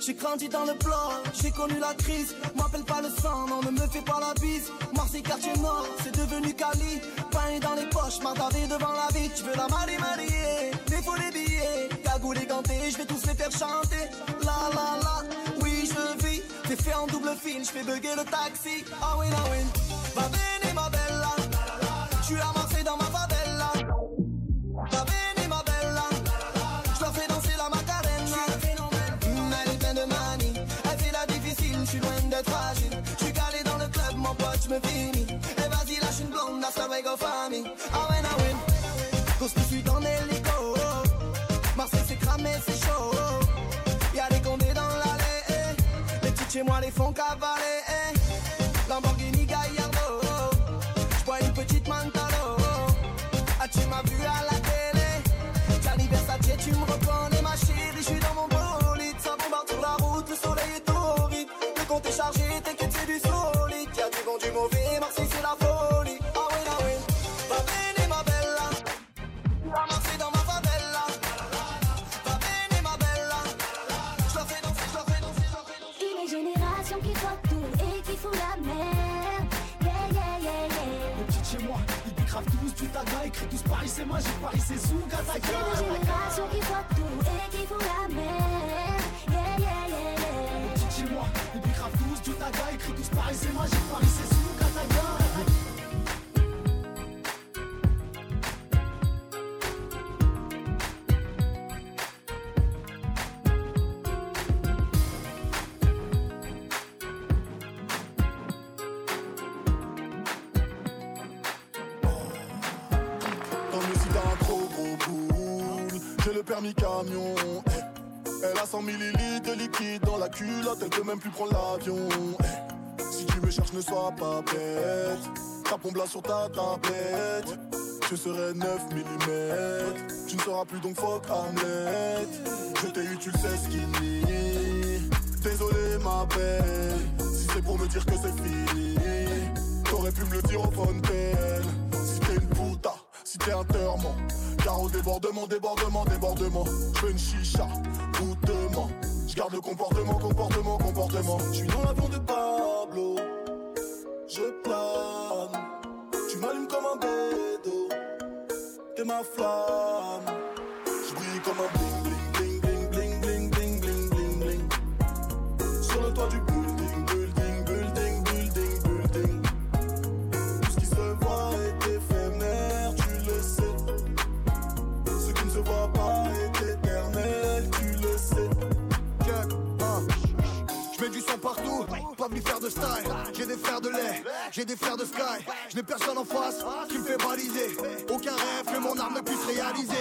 j'ai grandi dans le bloc, j'ai connu la crise. M'appelle pas le sang, non, ne me fais pas la bise. Marseille, quartier nord, c'est devenu Cali. Pain dans les poches, m'attarder devant la vie. Tu veux la marier, marier, mais faut les billets. Cagoule et ganté, je vais tous les faire chanter. La la la, oui, je vis. T'es fait en double fil, je fais bugger le taxi. Ah oui, ah oui. Va venir, ma bella. Marseille dans ma me fini E vas-y lâche une blonde, that's the way go for me. I win, I win Cause tout de suite en hélico Marseille c'est cramé, c'est chaud. Y'a des condés dans l'allée. Les petites chez moi les font cavaler. Du mauvais, Marseille, c'est la folie. Ah oui, ah oui. Va venir, ma bella. À Marseille, dans ma favela. Va venir, ma bella. J'la fais danser, j'la fais danser, j'la fais danser. Une génération qui voit tout et qui fout la merde. Yeah, yeah, yeah, yeah. Les petites chez moi, ils décravent tous du taga, écrit tous Paris c'est magique, Paris c'est Zouga, C'est une génération qui voit tout et qui fout la merde. Kataga, écrit tous Paris c'est magique, Paris c'est sous Kataga. permis camion. Elle a 100 millilitres de liquide dans la culotte, elle peut même plus prendre l'avion. eh. Si tu me cherches, ne sois pas bête. Ta pompe là sur ta tablette. Je serai 9 mm. Tu ne seras plus donc fuck Hamlet. Je t'ai eu, tu le sais, skinny. Désolé, ma belle. Si c'est pour me dire que c'est fini, t'aurais pu me le dire au fontaine. Si t'es une puta, si t'es un. Car au débordement, débordement, débordement. Je fais une chicha, goûtement. Je garde le comportement, comportement, comportement. Je suis dans l'avion de Pablo. Je plane. Tu m'allumes comme un bédo. T'es ma flamme. Je brille comme un bling, bling, bling, bling, bling, bling, bling, bling, bling. Sur le toit du de style. J'ai des frères de lait, j'ai des frères de sky. Je n'ai personne en face qui me fait baliser. Aucun rêve que mon arme ne puisse réaliser.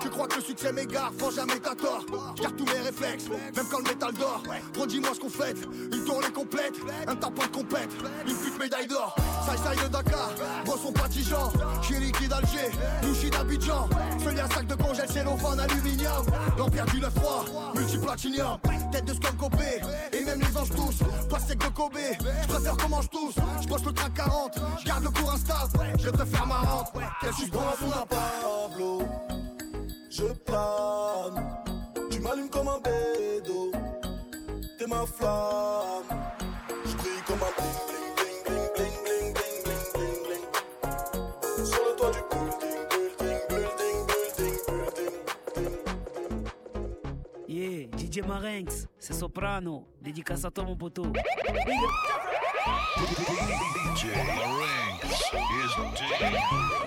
Tu crois que le succès m'égare, faut jamais t'as tort. Garde tous mes réflexes, même quand le métal dort. Redis-moi ce qu'on fait, une tournée complète, un tampon de compète, une pute médaille d'or. Saï Saï de Dakar, Bosson Patijan, Chiriki d'Alger, Louchi d'Abidjan. A un sac de congèle, cellophane, aluminium. L'empire du 9-3, multiplatinium. Tête de scum copé, et même les anges tous. Pas sec je préfère qu'on mange tous. Je poche le track 40, je garde le cours instable. Je préfère ma rente, quel suis bon sous la Pablo, je plane. Tu m'allumes comme un bédo, t'es ma flamme. Je brille comme un bling bling bling bling bling bling bling bling bling. Sur le toit du building, building, building, building, building. Yeah, DJ Marinx, c'est Soprano, dédicace à toi mon poteau.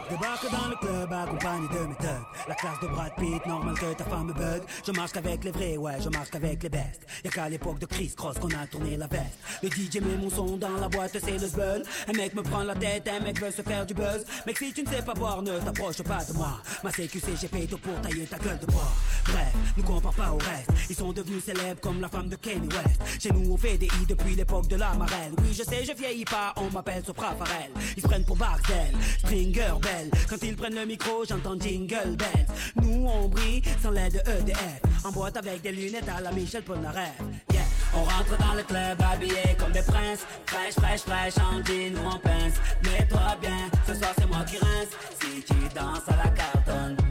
Débarque dans le club accompagné de mes thugs La classe de Brad Pitt, normal que ta femme me bug Je marche qu'avec les vrais, ouais, je marche qu'avec les bestes Y'a qu'à l'époque de Chris Cross qu'on a tourné la veste Le DJ met mon son dans la boîte, c'est le zbeul Un mec me prend la tête, un mec veut se faire du buzz Mec si tu ne sais pas boire, ne t'approche pas de moi Ma CQC, j'ai payé tout pour tailler ta gueule de bois Bref, nous compare pas au reste Ils sont devenus célèbres comme la femme de Kanye West. Chez nous on fait des i depuis l'époque de la marelle. Oui je sais, je vieillis pas, on m'appelle Sopra Farel Ils prennent pour Barcel, Stringer Bell. Quand ils prennent le micro, j'entends Jingle Bells. Nous on brille sans l'aide de EDF En boîte avec des lunettes à la Michel Polnareff. Yeah. On rentre dans le club habillé comme des princes. Fraîche, fraîche, fraîche, en jean ou en pince Mets-toi bien, ce soir c'est moi qui rince. Si tu danses à la cartonne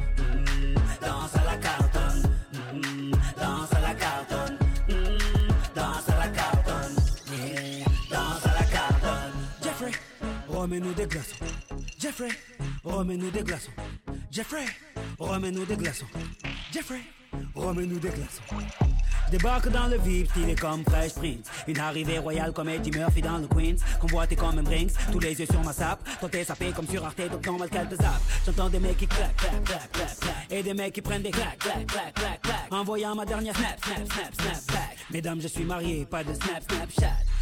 remets-nous des glaçons Jeffrey, remets-nous des glaçons Jeffrey, remets-nous des glaçons Jeffrey, remets-nous des glaçons Débarque dans le VIP, stylé comme Fresh Prince. Une arrivée royale comme Eddie Murphy dans le Queens. Convoité comme un Brinks, tous les yeux sur ma sape. Toi t'es sapé comme sur Arte, donc normal qu'elle te zappe. J'entends des mecs qui claquent, claquent, claquent, claquent. Et des mecs qui prennent des claques, claques, claques, claques, claques. Envoyant ma dernière snap, snap, snap, snap, back. Mesdames, je suis marié, pas de snap, snapchat.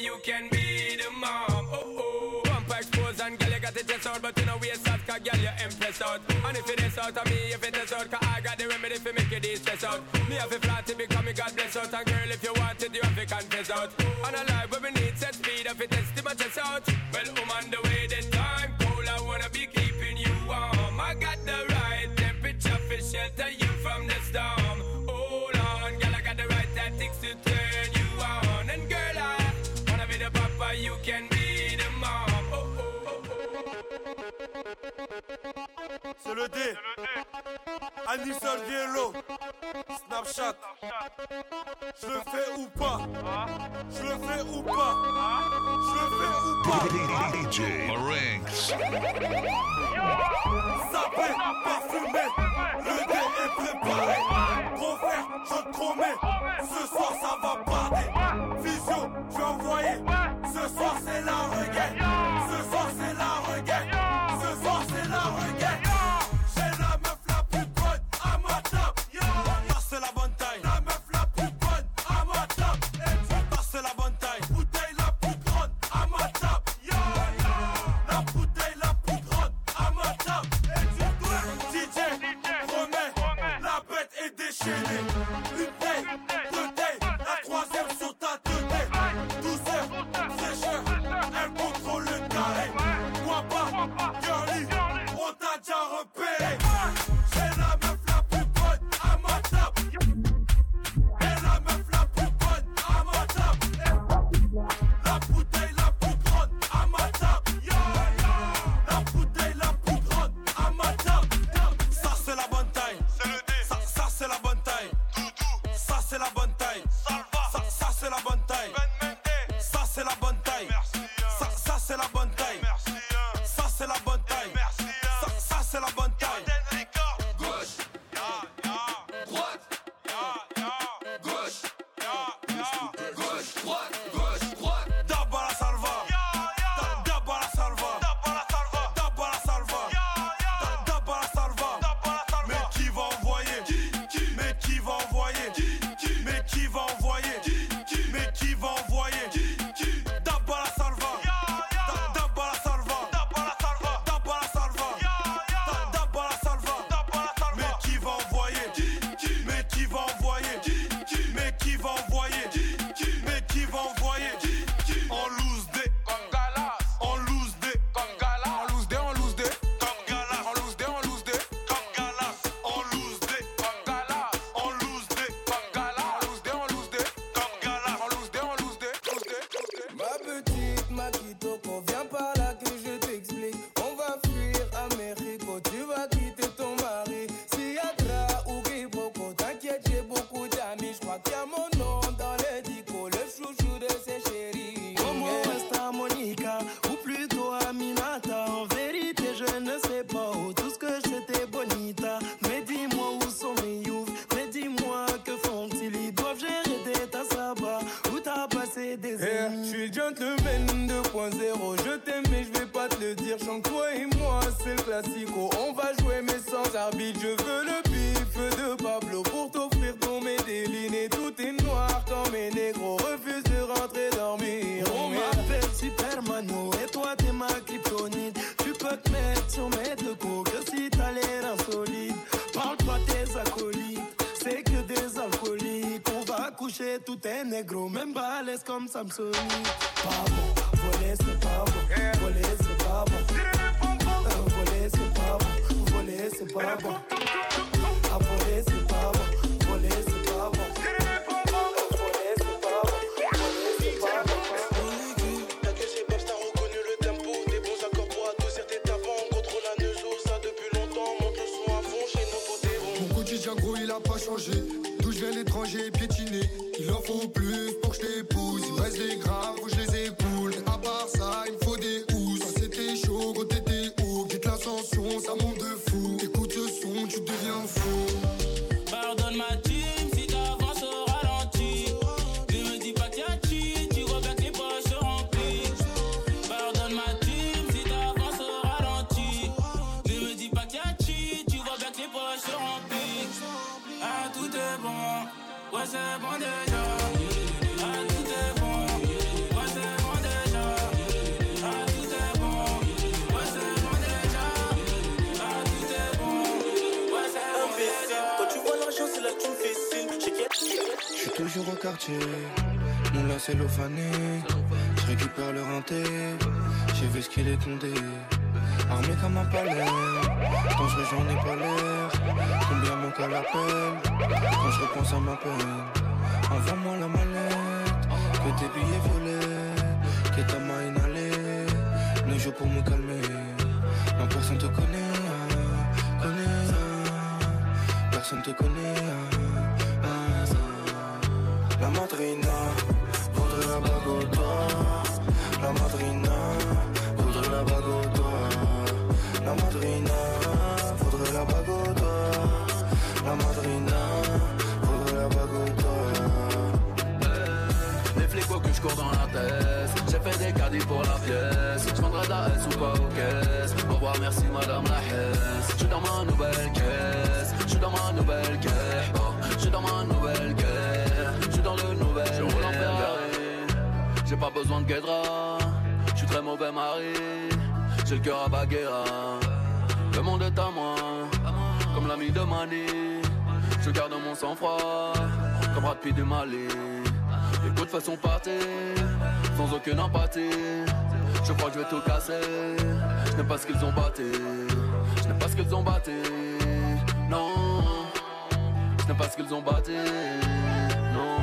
you can be the mom. Oh oh, bumper exposed and girl you got it chest out, but you know we soft, cause girl you impressed out. And if it is out of me, if it is out, cause I got the remedy for make you distress out. Me have a flat to become me God bless out, and girl if you want it, you have to confess out. And I lie. C'est le D. Anison Yellow. Snapchat. Je le fais ou pas? Je le fais ou pas? Je le fais ou pas? DJ Marinx. Sapé, parfumé. Le D est préparé. Gros frère, je te promets. Ce soir, ça va parler. Vision, tu as envoyé. Ce soir, c'est la reggae. Samsung. J'ai vu ce qu'il est condé. Armé comme un palais, dangereux j'en ai pas l'air. Combien manque à l'appel, quand je repense à ma peine. Envoie-moi la mallette, que tes billets volés, que ta main inhalée. Ne joue pour me calmer, non personne te connaît, connaît. Personne te connaît. Cours dans la tête J'ai fait des caddies pour la pièce. Je vendrai de la S ou pas aux caisses Au revoir merci madame la Hesse. Je suis dans ma nouvelle caisse. Je suis dans ma nouvelle caisse. Oh, Je suis dans ma nouvelle caisse. Je suis dans le nouvel Je roule en Ferrari. J'ai pas besoin de guédra. Je suis très mauvais mari. J'ai le cœur à Baguera Le monde est à moi. Comme l'ami de Mani. Je garde mon sang-froid. Comme Brad du Mali Façon partir Sans aucune empathie. Je crois que je vais tout casser. Je n'aime pas ce qu'ils ont batté. Je n'aime pas ce qu'ils ont batté. Non. Je n'aime pas ce qu'ils ont batté. Non.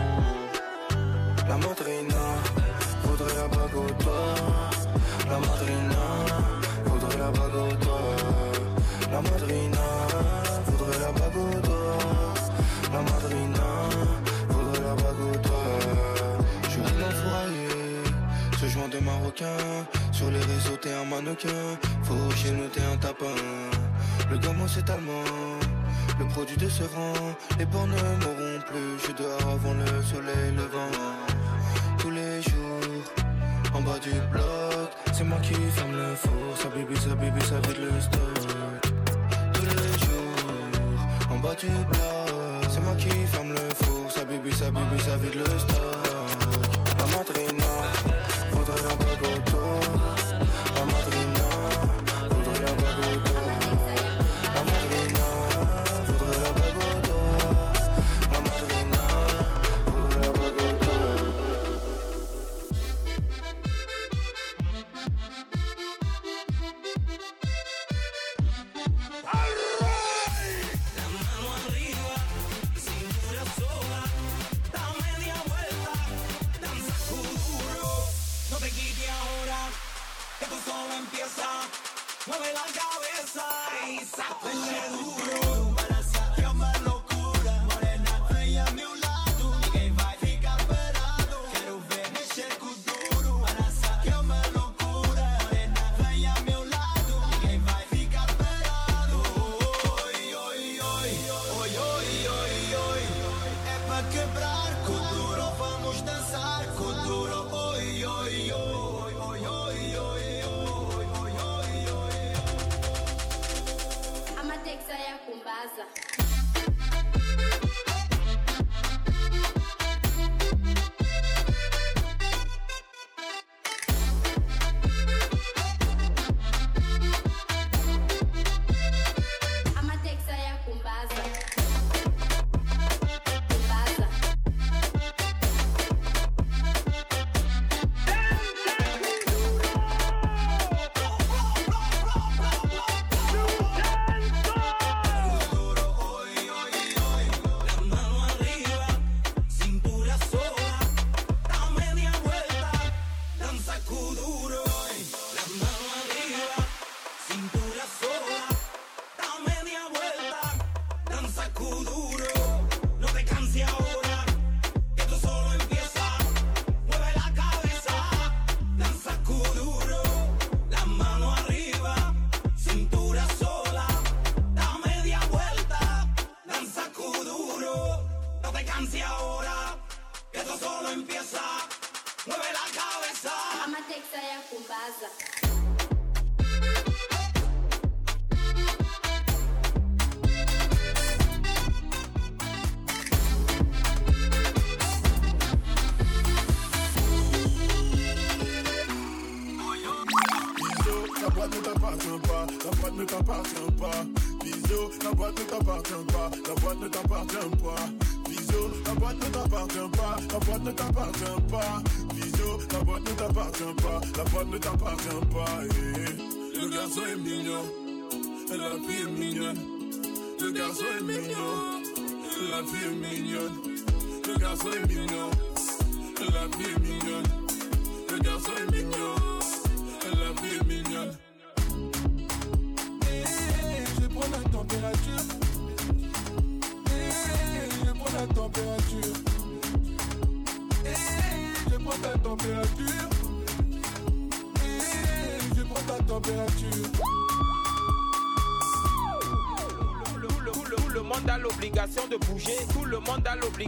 La voudrait Sur les réseaux, t'es un mannequin. Faut chez nous, t'es un tapin. Le gamin, c'est allemand. Le produit de ce rang, les bords ne m'auront plus. Je dehors avant le soleil levant. Tous les jours, en bas du bloc, c'est moi qui ferme le four. Ça bibi, ça bibi, ça vide le stock. Tous les jours, en bas du bloc, c'est moi qui ferme le four. Ça bibi, ça bibi, ça vide le stock. La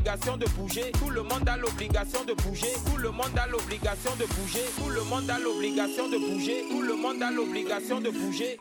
l'obligation de bouger. Tout le monde a l'obligation de bouger. Tout le monde a l'obligation de bouger. Tout le monde a l'obligation de bouger. Tout le monde a l'obligation de bouger.